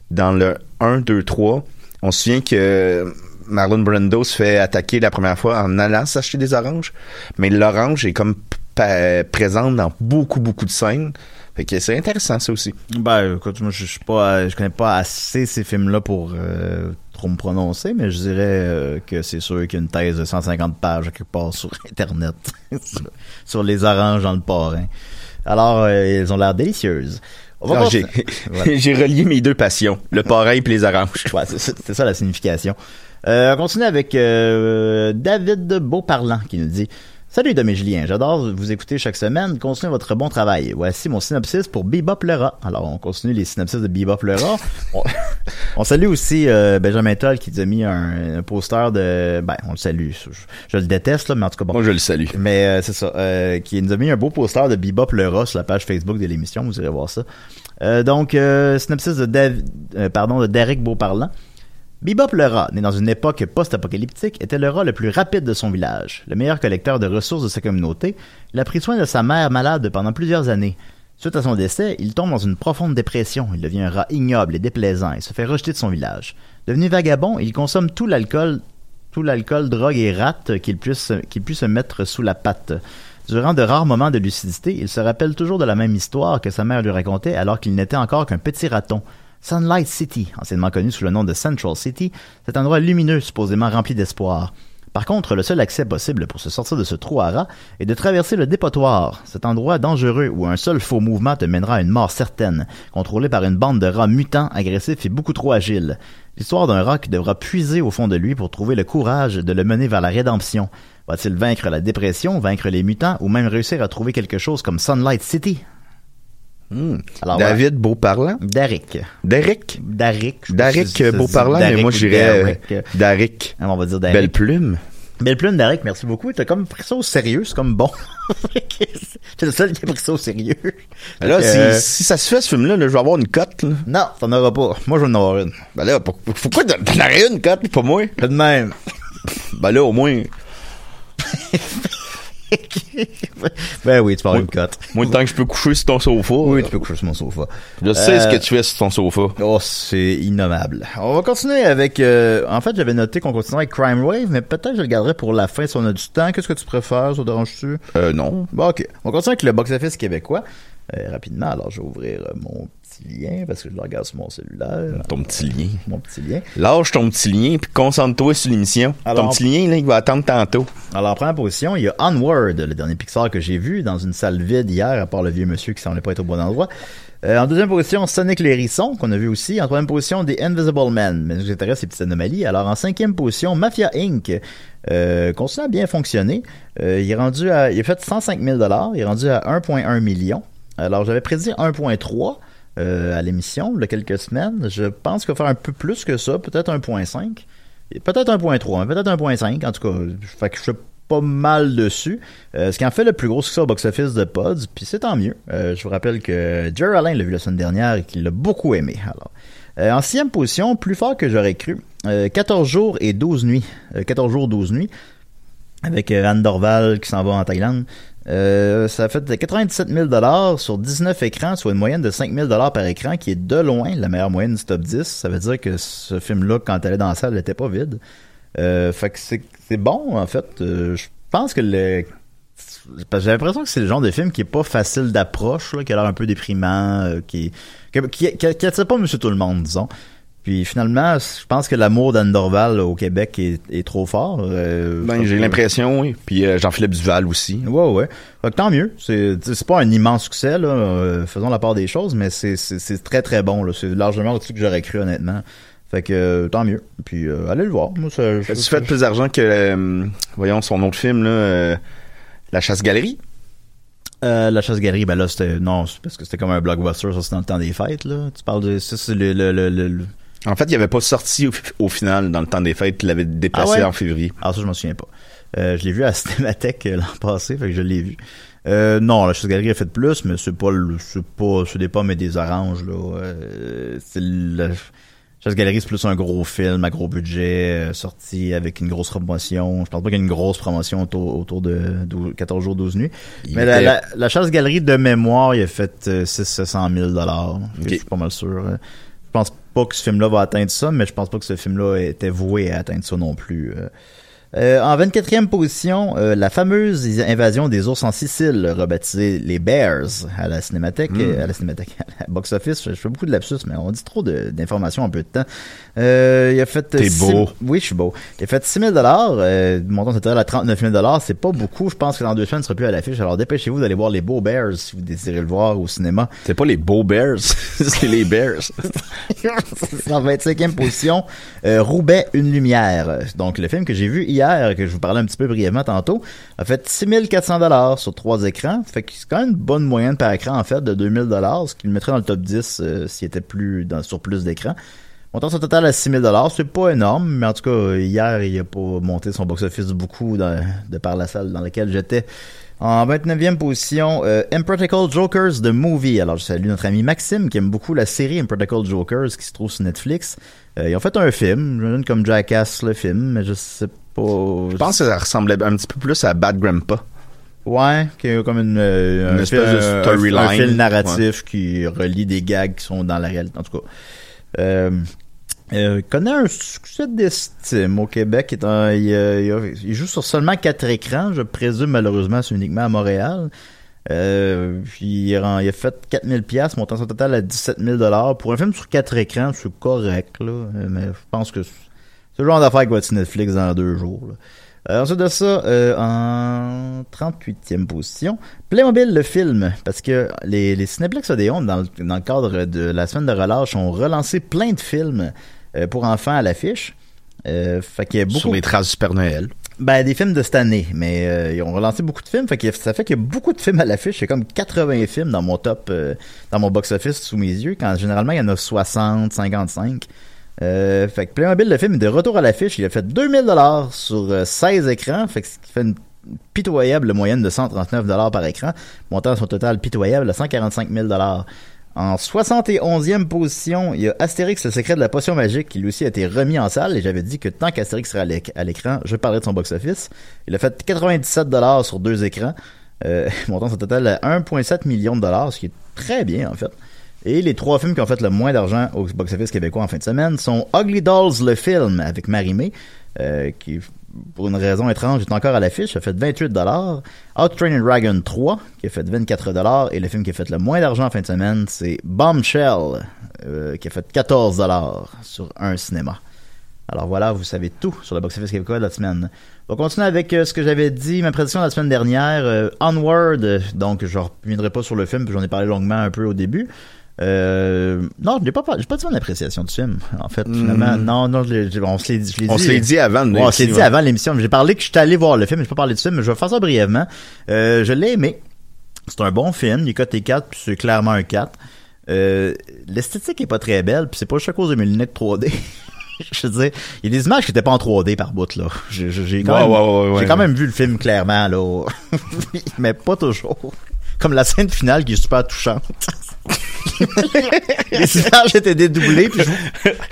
Speaker 6: dans le 1, 2, 3. On se souvient que Marlon Brando se fait attaquer la première fois en allant s'acheter des oranges. Mais l'orange est comme présente dans beaucoup, beaucoup de scènes. Fait que c'est intéressant, ça aussi.
Speaker 5: Ben, écoute, moi, je, je suis pas, je connais pas assez ces films-là pour euh, trop me prononcer, mais je dirais euh, que c'est sûr qu'il y a une thèse de 150 pages quelque part sur Internet sur, sur les oranges dans le parrain. Alors, euh, elles ont l'air délicieuses. Passer-
Speaker 6: j'ai
Speaker 5: Voilà.
Speaker 6: relié mes deux passions, le pareil et les oranges.
Speaker 5: Ouais, c'est ça- c'est ça la signification. Euh, on continue avec David Beauparlant qui nous dit Salut Dom et Julien, j'adore vous écouter chaque semaine. Continuez votre bon travail. Voici mon synopsis pour Bebop le rat. Alors, on continue les synopsis de Bebop le rat. on, on salue aussi euh, Benjamin Toll qui nous a mis un, un poster de... Ben, on le salue. Je, je le déteste, là, mais en tout cas, bon.
Speaker 6: Moi, je le salue.
Speaker 5: Mais euh, c'est ça. euh, qui nous a mis un beau poster de Bebop le rat sur la page Facebook de l'émission. Vous irez voir ça. Euh, donc, euh, synopsis de, Dav- euh, pardon, de Derek Beauparlant. Bebop le rat, né dans une époque post-apocalyptique, était le rat le plus rapide de son village. Le meilleur collecteur de ressources de sa communauté, il a pris soin de sa mère malade pendant plusieurs années. Suite à son décès, il tombe dans une profonde dépression. Il devient un rat ignoble et déplaisant et se fait rejeter de son village. Devenu vagabond, il consomme tout l'alcool, tout l'alcool, drogue et rate qu'il puisse, qu'il puisse se mettre sous la patte. Durant de rares moments de lucidité, il se rappelle toujours de la même histoire que sa mère lui racontait alors qu'il n'était encore qu'un petit raton. Sunlight City, anciennement connu sous le nom de Central City, cet endroit lumineux supposément rempli d'espoir. Par contre, le seul accès possible pour se sortir de ce trou à rats est de traverser le dépotoir, cet endroit dangereux où un seul faux mouvement te mènera à une mort certaine, contrôlé par une bande de rats mutants, agressifs et beaucoup trop agiles. L'histoire d'un rat qui devra puiser au fond de lui pour trouver le courage de le mener vers la rédemption. Va-t-il vaincre la dépression, vaincre les mutants ou même réussir à trouver quelque chose comme Sunlight City? Alors,
Speaker 6: David Beauparlant?
Speaker 5: Derek.
Speaker 6: Derek?
Speaker 5: Derek. je sais pas
Speaker 6: Derek
Speaker 5: si ça se dit
Speaker 6: Beauparlant, mais moi j'irais
Speaker 5: Derek.
Speaker 6: euh.
Speaker 5: Alors, on va dire.
Speaker 6: Belle plume.
Speaker 5: Belle plume, Derek, merci beaucoup. T'as comme pris ça au sérieux, c'est comme bon. T'es le seul qui a pris ça au sérieux.
Speaker 6: Ben là, si,
Speaker 5: euh,
Speaker 6: si ça se fait, ce film-là, là, je vais avoir une cote. là.
Speaker 5: Non, t'en auras pas. Moi, je vais en avoir une.
Speaker 6: Ben là, pour- pourquoi t'en aurais une cote, pas moi?
Speaker 5: De même.
Speaker 6: Ben là, au moins,
Speaker 5: Ben oui, tu avoir une cote.
Speaker 6: moi, tant que je peux coucher sur ton sofa.
Speaker 5: Oui, tu peux coucher sur mon sofa.
Speaker 6: Je sais
Speaker 5: Euh,
Speaker 6: ce que tu fais sur ton sofa.
Speaker 5: Oh, c'est innommable. On va continuer avec... euh, en fait, j'avais noté qu'on continuerait avec Crime Wave, mais peut-être que je le garderai pour la fin si on a du temps. Qu'est-ce que tu préfères? Ça te dérange-tu?
Speaker 6: Euh, non.
Speaker 5: Bon, OK. On continue avec le box-office québécois. Euh, rapidement, alors je vais ouvrir euh, mon petit lien parce que je le regarde sur mon cellulaire.
Speaker 6: Ton petit lien.
Speaker 5: Mon petit lien.
Speaker 6: Lâche ton petit lien puis concentre-toi sur l'émission. Ton petit lien, là, il va attendre tantôt.
Speaker 5: Alors, en première position, il y a Onward, le dernier Pixar que j'ai vu dans une salle vide hier, à part le vieux monsieur qui semblait pas être au bon endroit. Euh, en deuxième position, Sonic l'hérisson, qu'on a vu aussi. En troisième position, The Invisible Man. Mais ce qui nous intéresse, ces petites anomalies. Alors, en cinquième position, Mafia Inc., euh, continue à bien fonctionner. Euh, il est rendu à, il a fait 105 000 Il est rendu à 1,1 million. Alors, j'avais prédit 1,3 euh, à l'émission, il y a quelques semaines. Je pense qu'il va faire un peu plus que ça, peut-être 1,5. Et Peut-être 1.3, hein, peut-être 1.5, en tout cas. Fait que je suis pas mal dessus. Euh, ce qui en fait le plus gros succès au box-office de Pods, puis c'est tant mieux. Euh, je vous rappelle que Jerry Allen l'a vu la semaine dernière et qu'il l'a beaucoup aimé. Alors, en sixième position, plus fort que j'aurais cru, euh, 14 jours et 12 nuits. Euh, 14 jours, 12 nuits. Avec Anne Dorval qui s'en va en Thaïlande. Euh, ça fait 97 000 sur 19 écrans, soit une moyenne de 5 000 par écran, qui est de loin la meilleure moyenne du top 10. Ça veut dire que ce film-là, quand elle est dans la salle, il était pas vide. Euh, fait que c'est bon, en fait. Euh, je pense que le... J'ai l'impression que c'est le genre de film qui est pas facile d'approche, qui a l'air un peu déprimant, qui, qui, qui, qui, qui attire pas Monsieur Tout-le-Monde, disons. Puis finalement, je pense que l'amour d'Anne Dorval au Québec est, est trop fort. Euh,
Speaker 6: Ben, j'ai l'impression, oui. Puis euh, Jean-Philippe Duval aussi.
Speaker 5: Ouais, ouais. Fait que tant mieux. C'est c'est pas un immense succès, là. euh, faisons la part des choses, mais c'est c'est- c'est très très bon. C'est largement au-dessus que j'aurais cru, honnêtement. Fait que tant mieux. Puis euh, allez le voir. Moi, ça,
Speaker 6: As-tu fait plus d'argent que, voyons, son autre film, là, La Chasse-Galerie?
Speaker 5: Euh, la chasse-galerie, ben là, c'était. Non, c'est parce que c'était comme un blockbuster, ça, c'est dans le temps des fêtes, là. Tu parles de. Ça, c'est le, le- le-
Speaker 6: En fait, il avait pas sorti au, au final dans le temps des fêtes. Il l'avait déplacé
Speaker 5: Ah ouais?
Speaker 6: en février.
Speaker 5: Ah, ça, je m'en souviens pas. Euh, je l'ai vu à Cinémathèque euh, l'an passé, fait que je l'ai vu. Euh, non, la chasse-galerie a fait plus, mais c'est pas le, c'est pas, c'est des pommes et des oranges, là. Euh, c'est la chasse-galerie, c'est plus un gros film à gros budget, euh, sorti avec une grosse promotion. Je pense pas qu'il y ait une grosse promotion autour, autour de 12 14 jours, 12 nuits.
Speaker 6: Il
Speaker 5: mais la, la chasse-galerie de mémoire, il a fait euh, 600 000 dollars. Je suis pas mal sûr. Pas que ce film-là va atteindre ça, mais je pense pas que ce film-là était voué à atteindre ça non plus. Euh, euh, en 24e position, euh, la fameuse invasion des ours en Sicile, rebaptisée les Bears à la cinémathèque,
Speaker 6: Mm.
Speaker 5: euh, à la cinémathèque, à la box-office. Je, je fais beaucoup de lapsus, mais on dit trop d'informations en peu de temps. Euh, il a fait...
Speaker 6: T'es beau.
Speaker 5: Oui, je suis beau. Il a fait 6 000 euh, montant total à 39 000 C'est pas beaucoup. Je pense que dans deux semaines, il sera plus à l'affiche. Alors dépêchez-vous d'aller voir les Beaux Bears si vous désirez le voir au cinéma.
Speaker 6: C'est pas les Beaux Bears, c'est les Bears.
Speaker 5: C'est en 25e position, euh, Roubaix, une lumière. Donc, le film que j'ai vu hier, que je vous parlais un petit peu brièvement tantôt, a fait 6400 dollars sur trois écrans. Fait que c'est quand même une bonne moyenne par écran, en fait, de 2000 dollars, ce qui le mettrait dans le top 10 euh, s'il était plus dans, sur plus d'écrans. Montant son total à 6000 dollars, c'est pas énorme, mais en tout cas, hier, il a pas monté son box-office beaucoup dans- de par la salle dans laquelle j'étais. En 29e position, euh, Impractical Jokers The Movie. Alors, je salue notre ami Maxime qui aime beaucoup la série Impractical Jokers qui se trouve sur Netflix. Euh, ils ont fait un film, je me donne comme Jackass le film, mais je sais pas.
Speaker 6: Je pense que ça ressemblait un petit peu plus à Bad Grandpa.
Speaker 5: Ouais, qui est comme une, euh,
Speaker 6: Une
Speaker 5: un
Speaker 6: espèce
Speaker 5: fil-
Speaker 6: de storyline.
Speaker 5: Un fil narratif qui relie des gags qui sont dans la réalité. En tout cas. Euh, euh, connaît un succès d'estime au Québec? Il, euh, a- joue sur seulement quatre écrans. Je présume malheureusement c'est uniquement à Montréal. Euh, puis il, rend- il a fait 4000 pièces, montant son total à 17 000 dollars pour un film sur quatre écrans, c'est correct là, Euh, mais je pense que c'est le genre d'affaire qui va être Netflix dans deux jours. Euh, ensuite de ça, euh, en 38e position, Playmobil le film, parce que les, les Cineplex Odéon, dans, le- cadre de la semaine de relâche, ont relancé plein de films euh, pour enfants à l'affiche. Euh, fait qu'il y a beaucoup...
Speaker 6: Sur les traces du Père Noël.
Speaker 5: Ben, des films de cette année, mais euh, ils ont relancé beaucoup de films, fait que ça fait qu'il y a beaucoup de films à l'affiche. J'ai comme 80 films dans mon top, euh, dans mon box-office sous mes yeux, quand généralement il y en a 60, 55. Euh, fait que Playmobil, le film est de retour à l'affiche. Il a fait 2000 dollars sur euh, 16 écrans, fait que ce qui fait une pitoyable moyenne de 139 dollars par écran, montant son total pitoyable à 145 000 dollars. En 71e position, il y a Astérix, le secret de la potion magique, qui lui aussi a été remis en salle, et j'avais dit que tant qu'Astérix serait à l'éc- à l'écran, je parlerais de son box-office. Il a fait 97 dollars sur deux écrans, euh, montant son total à 1,7 million de dollars, ce qui est très bien, en fait. Et les trois films qui ont fait le moins d'argent au box-office québécois en fin de semaine sont Ugly Dolls, le film, avec Marie-Mé, euh, qui, pour une raison étrange, est encore à l'affiche, a fait 28 dollars. Out Train Dragon 3, qui a fait 24 dollars. Et le film qui a fait le moins d'argent en fin de semaine, c'est Bombshell, euh, qui a fait 14 dollars sur un cinéma. Alors voilà, vous savez tout sur le box-office québécois de la semaine. On va continuer avec euh, ce que j'avais dit, ma prédiction de la semaine dernière, euh, Onward. Donc, je ne reviendrai pas sur le film, puis j'en ai parlé longuement un peu au début. Euh, non, je n'ai pas, j'ai pas dit mon appréciation du film, en fait, finalement.
Speaker 6: Mm.
Speaker 5: Non, non, je je- on se l'est dit. je
Speaker 6: On se l'est dit avant,
Speaker 5: Ouais, on se l'est dit avant l'émission. J'ai parlé que j'étais allé voir le film, mais je pas parlé du film, mais je vais faire ça brièvement. Euh, je l'ai aimé. C'est un bon film. Il est coté 4, puis c'est clairement un 4. Euh, l'esthétique est pas très belle, puis c'est pas juste à cause de mes lunettes 3D. je veux dire, il y a des images qui étaient pas en 3D par bout, là. J'ai j'ai quand, même, j'ai quand même vu le film clairement, là. mais pas toujours. Comme la scène finale qui est super touchante. Les images étaient dédoublées, puis je,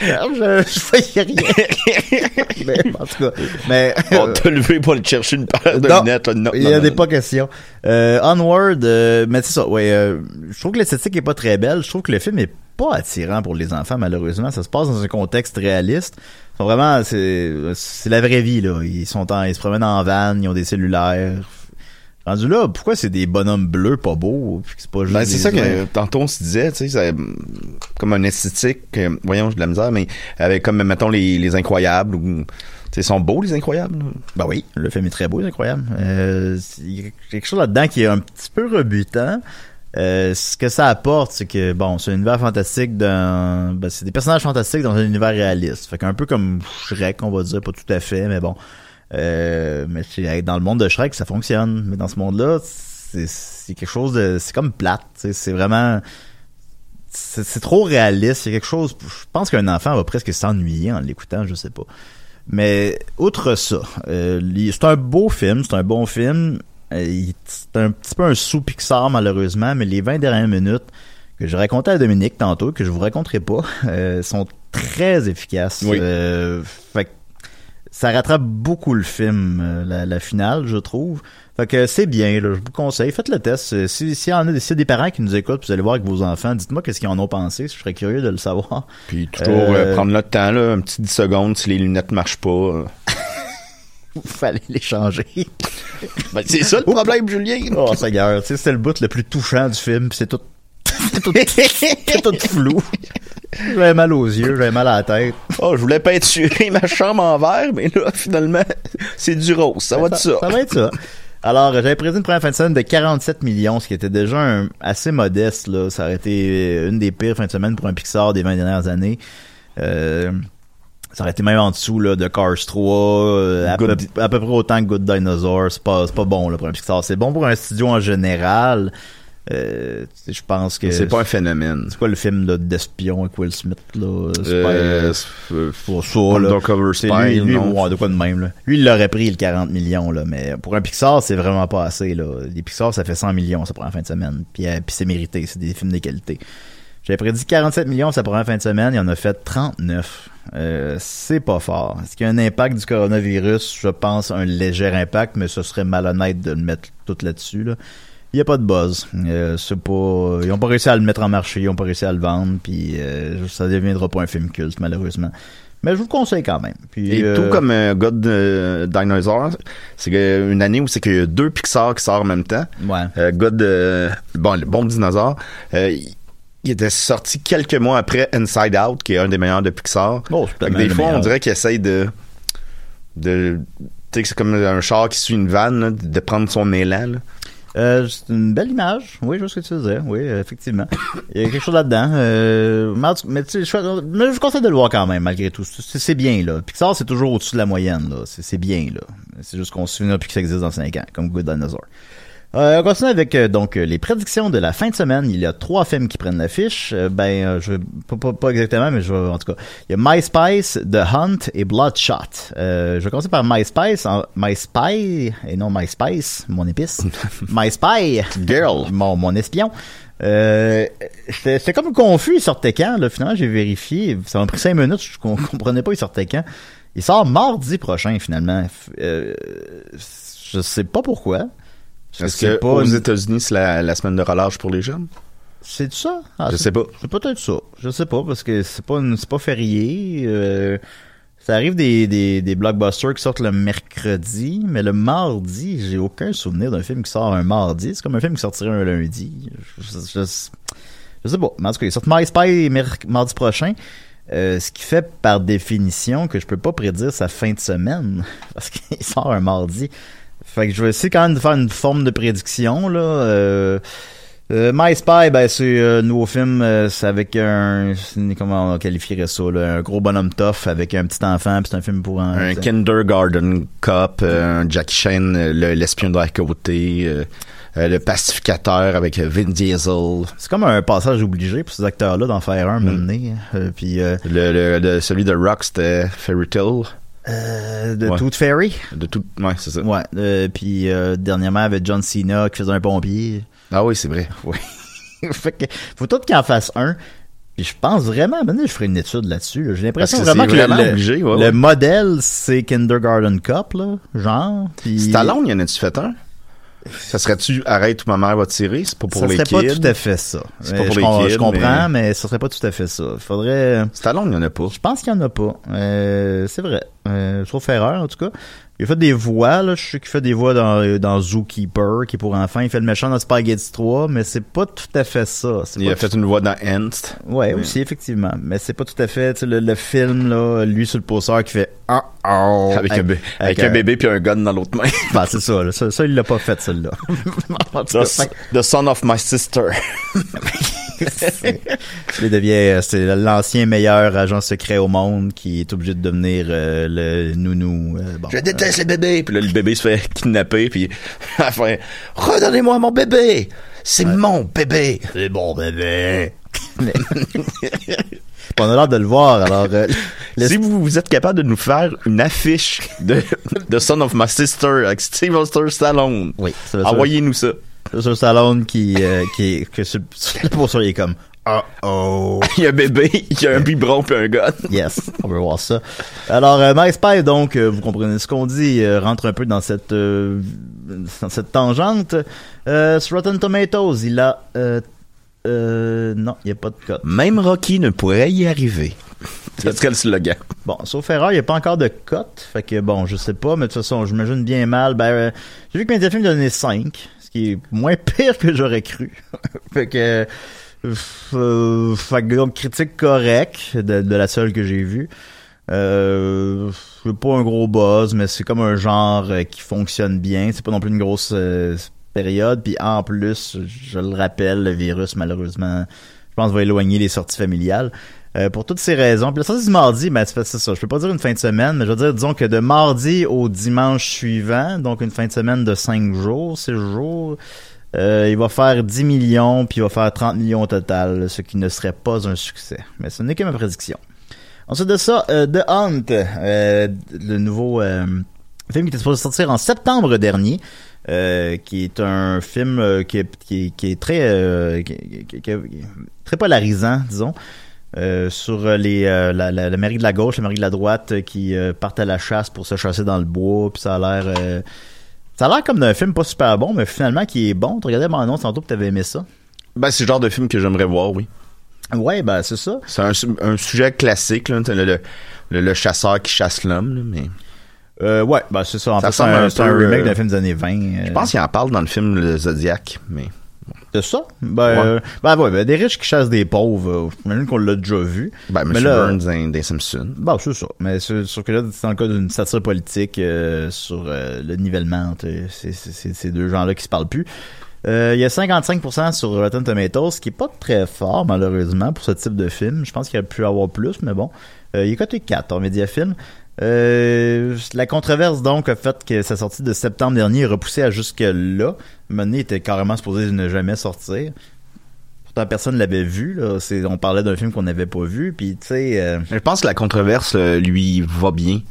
Speaker 5: je, je voyais rien. mais, en tout cas, mais...
Speaker 6: On t'a levé pour aller chercher une paire de
Speaker 5: Non,
Speaker 6: lunettes. là. Non,
Speaker 5: il
Speaker 6: non,
Speaker 5: y a
Speaker 6: non,
Speaker 5: des
Speaker 6: non.
Speaker 5: pas questions. Euh, Onward, euh, mais c'est ça, ouais. euh, je trouve que l'esthétique est pas très belle. Je trouve que le film est pas attirant pour les enfants, malheureusement. Ça se passe dans un contexte réaliste. Ils sont vraiment, c'est, c'est la vraie vie, là. Ils sont en, ils se promènent en van, ils ont des cellulaires. Rendu là, pourquoi c'est des bonhommes bleus pas beaux, puis c'est pas juste
Speaker 6: Ben, c'est ça que tantôt on se disait, tu sais, ça, comme un esthétique, euh, voyons, j'ai de la misère, mais avec comme, mettons, les, les incroyables, ou, tu sais, ils sont beaux, les incroyables.
Speaker 5: Ben oui, le film est très beau, c'est incroyable. Euh, il y a quelque chose là-dedans qui est un petit peu rebutant. Euh, ce que ça apporte, c'est que bon, c'est un univers fantastique dans, ben, c'est des personnages fantastiques dans un univers réaliste. Fait qu'un peu comme Shrek, on va dire, pas tout à fait, mais bon. Euh, mais dans le monde de Shrek, ça fonctionne. Mais dans ce monde-là, c'est, quelque chose de, c'est comme plate. C'est vraiment, c'est, trop réaliste. C'est quelque chose. Je pense qu'un enfant va presque s'ennuyer en l'écoutant, je sais pas. Mais outre ça, euh, c'est un beau film, c'est un bon film. Euh, c'est un petit peu un sous Pixar malheureusement, mais les 20 dernières minutes que je racontais à Dominique tantôt, que je vous raconterai pas, euh, sont très efficaces.
Speaker 6: Oui.
Speaker 5: Euh, fait que ça rattrape beaucoup le film, euh, la, la finale, je trouve. Fait que c'est bien, là, je vous conseille, faites le test. Euh, Si, s'il y en a des, y a des parents qui nous écoutent, vous allez voir avec vos enfants, dites-moi qu'est-ce qu'ils en ont pensé, je serais curieux de le savoir.
Speaker 6: Puis toujours
Speaker 5: Euh,
Speaker 6: prendre le temps, là, un petit 10 secondes si les lunettes marchent pas. euh.
Speaker 5: fallait les changer.
Speaker 6: Ben, c'est ça le problème, Julien.
Speaker 5: Oh, Seigneur, c'est le bout le plus touchant du film, c'est tout, c'est tout, flou. J'avais mal aux yeux, j'avais mal à la tête.
Speaker 6: Oh, je voulais peinturer ma chambre en vert, mais là, finalement, c'est du rose. Ça va être ça.
Speaker 5: Ça va être ça. Alors, j'avais prévu une première fin de semaine de 47 millions, ce qui était déjà un- assez modeste, là. Ça aurait été une des pires fins de semaine pour un Pixar des 20 dernières années. Euh, ça aurait été même en dessous, là, de Cars 3, euh, à, peu,
Speaker 6: Good-
Speaker 5: à peu près autant que Good Dinosaur. C'est pas, pas bon, là, pour un Pixar. C'est bon pour un studio en général. Euh, je pense que...
Speaker 6: C'est pas un phénomène.
Speaker 5: C'est quoi le film là, d'espion avec Will Smith là?
Speaker 6: Euh,
Speaker 5: euh, pour ça là. C'est lui, ouais, de quoi de même là. Lui il l'aurait pris le 40 millions là, mais pour un Pixar c'est vraiment pas assez là. Les Pixar ça fait 100 millions ça prend en fin de semaine. Puis, euh, puis c'est mérité, c'est des films de qualité. J'avais prédit 47 millions ça prend en fin de semaine, il en a fait 39. Euh, c'est pas fort. Est-ce qu'il y a un impact du coronavirus? Je pense un léger impact, mais ce serait malhonnête de le mettre tout là-dessus là. Il n'y a pas de buzz. Euh, c'est pas, ils ont pas réussi à le mettre en marché, ils ont pas réussi à le vendre, puis euh, ça deviendra pas un film culte malheureusement. Mais je vous le conseille quand même. Puis,
Speaker 6: Et
Speaker 5: euh,
Speaker 6: tout comme God Dinosaur, c'est une année où c'est qu'il y a deux Pixar qui sortent en même temps.
Speaker 5: Ouais.
Speaker 6: God, bon, le bon dinosaure, il, était sorti quelques mois après Inside Out, qui est un des meilleurs de Pixar.
Speaker 5: Tellement
Speaker 6: des fois, on dirait qu'il essaye de, de, tu sais, que c'est comme un char qui suit une vanne, là, de prendre son élan. là.
Speaker 5: Euh, c'est une belle image. Oui, je vois ce que tu faisais. Oui, euh, effectivement. Il y a quelque chose là-dedans. Euh, mais tu sais, je, je conseille de le voir quand même, malgré tout. C'est bien, là. Pixar, c'est toujours au-dessus de la moyenne, là. C'est c'est bien, là. C'est juste qu'on se souvient plus que ça existe dans 5 ans, comme Good Dinosaur. Euh, on continue avec euh, donc euh, les prédictions de la fin de semaine. Il y a trois films qui prennent l'affiche. Euh, ben, euh, je pas, pas, pas exactement, mais je vais en tout cas. Il y a MySpace, The Hunt et Bloodshot. Euh, je vais commencer par MySpace, en, MySpy et non MySpace, mon épice. MySpy,
Speaker 6: girl,
Speaker 5: mon mon espion. Euh, j'étais comme confus. Il sortait quand? Là, finalement, j'ai vérifié. Ça m'a pris cinq minutes. Je com- comprenais pas. Il sortait quand Il sort mardi prochain, finalement. Euh, je sais pas pourquoi.
Speaker 6: Est-ce que
Speaker 5: pas
Speaker 6: aux
Speaker 5: une-
Speaker 6: États-Unis, c'est la, la semaine de relâche pour les jeunes?
Speaker 5: C'est ça? Ah,
Speaker 6: Je sais pas.
Speaker 5: C'est peut-être ça. Je sais pas, parce que c'est pas une- c'est pas férié. euh, ça arrive des, des, des blockbusters qui sortent le mercredi, mais le mardi, j'ai aucun souvenir d'un film qui sort un mardi. C'est comme un film qui sortirait un lundi. Je, je- je- je sais pas. Mais en tout cas, il sort MySpy mardi prochain. Euh, ce qui fait par définition que je peux pas prédire sa fin de semaine parce qu'il sort un mardi. Fait que je vais essayer quand même de faire une forme de prédiction là. Euh, euh, My Spy, ben c'est un nouveau film, euh, c'est avec un comment on qualifierait ça là, un gros bonhomme tough avec un petit enfant, puis c'est un film pour un,
Speaker 6: Un kindergarten cop, euh, un Jackie Chan, euh, le- l'espion de la côté, euh, euh, le pacificateur avec euh, Vin Diesel.
Speaker 5: C'est comme un passage obligé pour ces acteurs-là d'en faire un, mener. Euh, puis euh,
Speaker 6: Le, le- le- celui de Rock, c'était Fairy Tale.
Speaker 5: Euh, de
Speaker 6: Ouais.
Speaker 5: Tooth Fairy.
Speaker 6: De tout, ouais, c'est ça.
Speaker 5: Ouais. euh, puis euh, dernièrement avec John Cena qui faisait un pompier.
Speaker 6: Ah oui, c'est vrai.
Speaker 5: Oui. fait que faut tout qu'il en fasse un. Puis je pense vraiment, maintenant je ferai une étude là-dessus. là. J'ai l'impression vraiment que
Speaker 6: vraiment
Speaker 5: le,
Speaker 6: obligé, ouais,
Speaker 5: le
Speaker 6: ouais.
Speaker 5: modèle c'est Kindergarten Cup là, genre. Puis
Speaker 6: Stallone, y en a-tu fait un? Ça serait-tu Arrête où ma mère va tirer? C'est pas pour
Speaker 5: ça
Speaker 6: les
Speaker 5: serait
Speaker 6: kids.
Speaker 5: pas tout à fait ça.
Speaker 6: C'est
Speaker 5: Euh,
Speaker 6: pas pour
Speaker 5: je,
Speaker 6: les
Speaker 5: com-
Speaker 6: kids,
Speaker 5: je comprends,
Speaker 6: mais-
Speaker 5: mais... ça serait pas tout à fait ça. Faudrait.
Speaker 6: Stallone, il y en a pas.
Speaker 5: Je pense qu'il y en a pas. Euh, c'est vrai. Euh, sauf erreur, en tout cas. Il a fait des voix, là. Je sais qu'il fait des voix dans, dans Zookeeper, qui est pour enfants. Il fait le méchant dans Spaghetti 3, mais c'est pas tout à fait ça.
Speaker 6: Il a fait une voix dans Ant.
Speaker 5: Ouais,
Speaker 6: Mais-
Speaker 5: aussi, effectivement. Mais c'est pas tout à fait, tu sais, le, le film, là, lui sur le poster qui fait ah oh
Speaker 6: Avec, un, bé- avec un bébé puis un gun dans l'autre main.
Speaker 5: Ben, c'est ça, là. Ça, ça, il l'a pas fait, cas,
Speaker 6: The, son of my sister.
Speaker 5: Il devient, euh, c'est l'ancien meilleur agent secret au monde qui est obligé de devenir euh, le nounou. euh, bon,
Speaker 6: Je déteste les bébés. Puis là, le bébé se fait kidnapper. Puis à la fin, redonnez-moi mon bébé. C'est mon bébé.
Speaker 5: C'est mon bébé. On a l'air de le voir, alors. euh, le-
Speaker 6: Si vous, vous êtes capable de nous faire une affiche de The Son of My Sister avec Sylvester Stallone,
Speaker 5: oui, c'est le
Speaker 6: envoyez-nous ça.
Speaker 5: C'est sur Stallone qui, euh, qui est, que sur, sur le poster, il est comme, oh.
Speaker 6: Il y a un bébé, il y a un biberon puis un gun.
Speaker 5: Yes, on veut voir ça. Alors, euh, MySpace, donc, euh, vous comprenez ce qu'on dit, euh, rentre un peu dans cette euh, dans cette tangente. Sur Rotten Tomatoes, il a... Non, il n'y a pas de cote.
Speaker 6: Même Rocky ne pourrait y arriver. C'est ce que le slogan.
Speaker 5: Bon, sauf erreur, il n'y a pas encore de cote. Fait que, bon, je sais pas, mais de toute façon, j'imagine bien mal. Ben, euh, j'ai vu que Mediafilm donnait 5, ce qui est moins pire que j'aurais cru. fait que... euh, fait donc, critique correcte de, de la seule que j'ai vue. Euh, c'est pas un gros buzz, mais c'est comme un genre euh, qui fonctionne bien. C'est pas non plus une grosse euh, période. Puis en plus, je le rappelle, le virus, malheureusement, je pense, va éloigner les sorties familiales. Euh, pour toutes ces raisons. Puis la sortie du mardi, ben, c'est ça. Je peux pas dire une fin de semaine, mais je veux dire, disons que de mardi au dimanche suivant, donc une fin de semaine de 5 jours, 6 jours, euh, il va faire 10 millions, puis il va faire 30 millions au total, ce qui ne serait pas un succès. Mais ce n'est que ma prédiction. Ensuite de ça, euh, The Hunt, euh, le nouveau film qui était supposé sortir en septembre dernier, qui est un film qui, est, très très polarisant, disons. sur les la, la, mairie de la gauche, la mairie de la droite qui partent à la chasse pour se chasser dans le bois, puis ça a l'air ça a l'air comme d'un film pas super bon, mais finalement qui est bon. Tu regardais mon annonce tantôt que t'avais aimé ça.
Speaker 6: Ben, c'est le genre de film que j'aimerais voir, oui.
Speaker 5: Ouais, ben c'est ça.
Speaker 6: C'est un, su- un sujet classique, là, le, le, le- le chasseur qui chasse l'homme, mais...
Speaker 5: Euh, ouais, ben c'est ça. En
Speaker 6: Ça
Speaker 5: fait, c'est un, remake
Speaker 6: euh,
Speaker 5: d'un film des années 20.
Speaker 6: Je
Speaker 5: euh,
Speaker 6: pense qu'il en parle dans le film Le Zodiac, mais...
Speaker 5: C'est ça? Ben, euh, ben, ouais, ben, des riches qui chassent des pauvres, euh, j'imagine qu'on l'a déjà vu.
Speaker 6: Ben,
Speaker 5: Mais
Speaker 6: M.
Speaker 5: là-
Speaker 6: Burns dans, dans Simpson.
Speaker 5: Bon, c'est ça. Mais c'est sûr que là, c'est dans le cas d'une satire politique euh, sur euh, le nivellement entre ces, deux gens-là qui se parlent plus. Euh, il y a 55% sur Rotten Tomatoes, ce qui est pas très fort, malheureusement, pour ce type de film. Je pense qu'il aurait pu avoir plus, mais bon. Euh, il est coté 4 en Mediafilm. Euh, la controverse, donc, a fait que sa sortie de septembre dernier est repoussée à jusque-là. Il était carrément supposé ne jamais sortir. Pourtant, personne l'avait vu. Là. C'est, on parlait d'un film qu'on n'avait pas vu. Puis, tu sais... euh,
Speaker 6: Je pense que la controverse euh, lui va bien.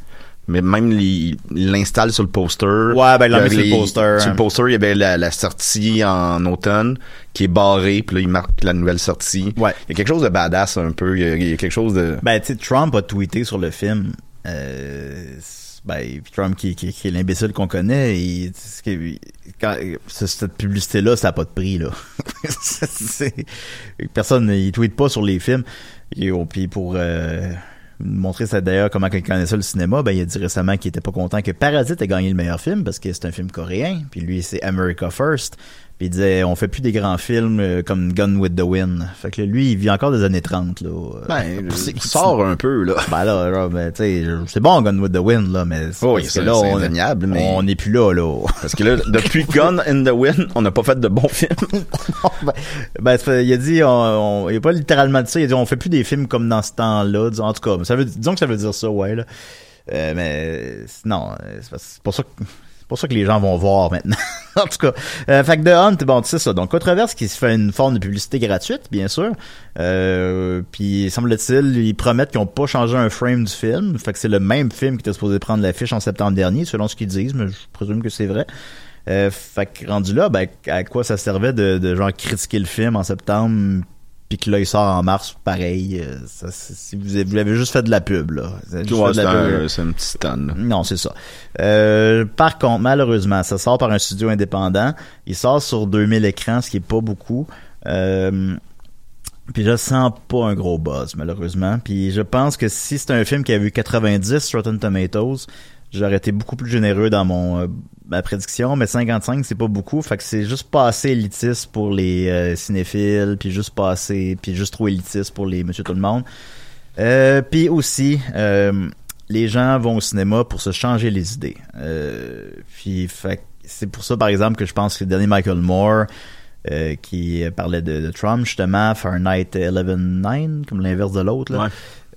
Speaker 6: Mais même il il l'installe sur le poster.
Speaker 5: Ouais, ben, il l'a mis sur le poster.
Speaker 6: Sur le poster, il y avait la, la sortie en automne qui est barrée, puis là, il marque la nouvelle sortie.
Speaker 5: Ouais.
Speaker 6: Il y a quelque chose de badass un peu. Il y a, il y a quelque chose de.
Speaker 5: Ben, tu sais, Trump a tweeté sur le film. Euh, ben, Trump qui, est l'imbécile qu'on connaît, ce- cette publicité-là, ça n'a pas de prix, là. Personne, il tweet pas sur les films. Et, puis pour euh, montrer ça d'ailleurs comment quelqu'un connaît ça le cinéma, ben il a dit récemment qu'il était pas content que Parasite ait gagné le meilleur film parce que c'est un film coréen. Puis lui, c'est America First. Puis il disait, on fait plus des grands films euh, comme Gun with the Wind. Fait que lui, il vit encore des années 30, là. Euh,
Speaker 6: Ben, il sort un peu, là.
Speaker 5: Ben là, là, ben, tu sais, c'est bon Gun with the Wind, là, mais c'est
Speaker 6: oui,
Speaker 5: là, on,
Speaker 6: indéniable, mais.
Speaker 5: on n'est plus là, là.
Speaker 6: Parce que là, depuis Gun in the Wind, on n'a pas fait de bons films.
Speaker 5: Ben, fait- il a dit, on, on- il a pas littéralement dit ça, il a dit, on fait plus des films comme dans ce temps-là, en tout cas, ça veut, disons que ça veut dire ça, ouais, là. Euh, mais, non, euh, c'est pour ça que, pour ça que les gens vont voir maintenant. en tout cas, euh, fait que The Hunt, bon, tu sais ça. Donc, Controverse qui se fait une forme de publicité gratuite, bien sûr. Euh, puis, semble-t-il, ils promettent qu'ils ont pas changé un frame du film. Fait que c'est le même film qui était supposé prendre l'affiche en septembre dernier, selon ce qu'ils disent, mais je présume que c'est vrai. Euh, fait que rendu là, ben, à quoi ça servait de, de genre critiquer le film en septembre, puis que là il sort en mars, pareil. euh, ça, c'est- si vous avez, vous avez juste fait de la pub là.
Speaker 6: C'est un, c'est petit stun. là.
Speaker 5: Non, c'est ça. Euh, par contre, malheureusement, ça sort par un studio indépendant. Il sort sur 2000 écrans, ce qui est pas beaucoup. Euh, puis je sens pas un gros buzz, malheureusement. Puis je pense que si c'était un film qui avait eu 90 sur Rotten Tomatoes, j'aurais été beaucoup plus généreux dans mon euh, ma prédiction, mais 55 c'est pas beaucoup, fait que c'est juste pas assez élitiste pour les euh, cinéphiles, puis juste pas assez, puis juste trop élitiste pour les Monsieur tout le monde. Euh, puis aussi, euh, les gens vont au cinéma pour se changer les idées. Puis fait c'est pour ça, par exemple, que je pense que le dernier Michael Moore, euh, qui parlait de, de Trump, justement, Fahrenheit 11-9, comme l'inverse de l'autre, là.
Speaker 6: Ouais.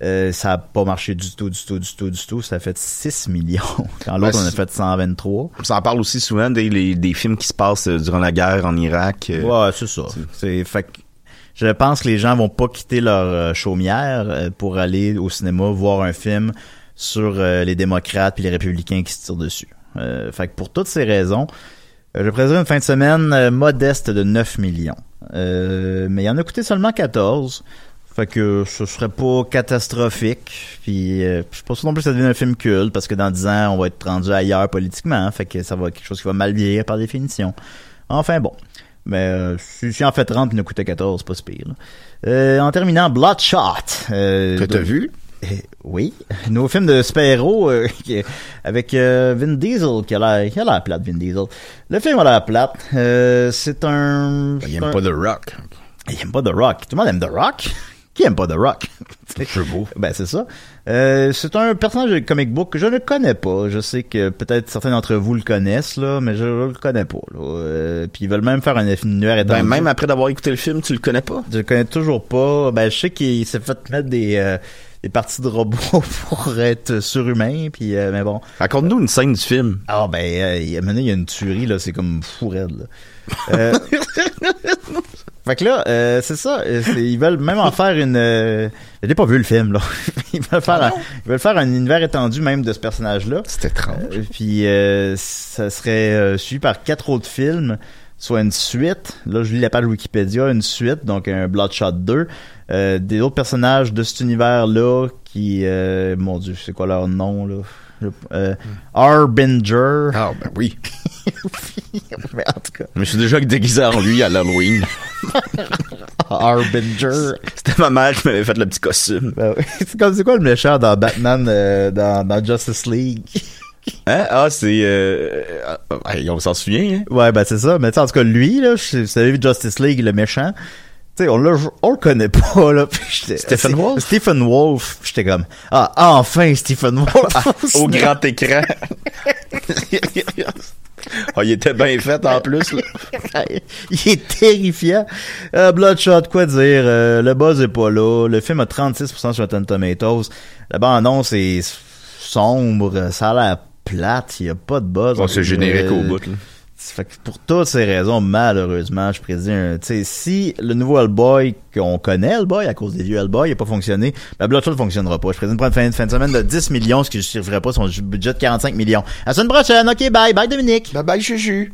Speaker 5: Euh, ça a pas marché du tout, du tout, du tout, du tout. Ça a fait 6 millions. Quand l'autre,
Speaker 6: Ouais,
Speaker 5: on a fait 123.
Speaker 6: Ça en parle aussi souvent des, les- des films qui se passent euh, durant la guerre en Irak. euh,
Speaker 5: Ouais, c'est ça. C'est fait que je pense que les gens vont pas quitter leur chaumière pour aller au cinéma voir un film sur les démocrates puis les républicains qui se tirent dessus. Euh, fait que pour toutes ces raisons, je présume une fin de semaine modeste de 9 millions. Euh, mais il en a coûté seulement 14. Fait que ce serait pas catastrophique. Puis euh, je suis pas sûr non plus que ça devienne un film culte parce que dans 10 ans, on va être rendu ailleurs politiquement. Fait que ça va être quelque chose qui va mal vieillir par définition. Enfin bon. Mais euh, si, si en fait 30 puis il nous coûtait 14, c'est pas si pire. Euh, en terminant, Bloodshot. Euh,
Speaker 6: Que t'as vu?
Speaker 5: Euh, oui. Nos films de super-héros euh, avec euh, Vin Diesel qui a l'air qui a l'air plate, Vin Diesel. Le film a l'air plate. Euh, c'est un...
Speaker 6: Ben, il aime
Speaker 5: un-
Speaker 6: pas The Rock.
Speaker 5: il aime pas The Rock. Tout le monde aime The Rock. Qui aime pas The Rock?
Speaker 6: C'est beau.
Speaker 5: Ben, c'est ça. Euh, c'est un personnage de comic book que je ne connais pas. Je sais que peut-être certains d'entre vous le connaissent, là, mais je, le connais pas. Là. Euh, puis ils veulent même faire un univers
Speaker 6: Ben,
Speaker 5: étendu.
Speaker 6: même après d'avoir écouté le film, tu le connais pas?
Speaker 5: Je le connais toujours pas. Ben, je sais qu'il s'est fait mettre des, euh, des parties de robots pour être surhumain, puis euh, mais bon.
Speaker 6: Raconte-nous une scène du film.
Speaker 5: Ah ben, euh, il y a- maintenant il y a une tuerie là, c'est comme fou raide là. Fait que là, euh, c'est ça. euh, c'est- ils veulent même en faire une. Euh, J'ai pas vu le film là. Ils veulent faire, un, ils veulent faire un univers étendu même de ce personnage-là.
Speaker 6: C'était étrange.
Speaker 5: Euh, puis euh, ça serait euh, suivi par quatre autres films, soit une suite. Là, je lis la page Wikipédia, une suite, donc un Bloodshot 2. Euh, des autres personnages de cet univers-là qui, euh, mon Dieu, c'est quoi leur nom là? Euh, Harbinger.
Speaker 6: Ah, ben oui.
Speaker 5: Mais en tout cas,
Speaker 6: Je me suis déjà déguisé en lui à l'Halloween.
Speaker 5: Harbinger.
Speaker 6: C'était ma mère qui m'avait fait le petit costume.
Speaker 5: Ben oui. c'est comme c'est quoi le méchant dans Batman euh, dans, dans Justice League?
Speaker 6: Hein? Ah, c'est... Euh, euh, hey, on s'en souvient, hein?
Speaker 5: Ouais, ben c'est ça. Mais tu sais, en tout cas, lui, là, vous avez vu Justice League, le méchant? Tu sais, on, on le connaît pas, là. Puis
Speaker 6: Stephen Wolf?
Speaker 5: Stephen Wolf. J'étais comme, ah, enfin, Stephen Wolf.
Speaker 6: Au grand écran. Ah, il était bien fait, en plus, là.
Speaker 5: Il est terrifiant. Euh, Bloodshot, quoi dire? Euh, le buzz est pas là. Le film a 36% sur Rotten Tomatoes. La bande-annonce est sombre. Ça a l'air plate. Il y a pas de buzz.
Speaker 6: Bon, c'est générique au bout, là.
Speaker 5: Fait que pour toutes ces raisons, malheureusement, je prédis un, sais, si le nouveau Hellboy qu'on connaît, Hellboy, à cause des vieux Hellboy, il a pas fonctionné, ben Bloodshot ne fonctionnera pas. Je prédis une fin, fin de semaine de 10 millions, ce qui ne justifierait pas son budget de 45 millions. À la semaine prochaine. OK, bye. Bye, Dominique.
Speaker 6: Bye bye, Juju.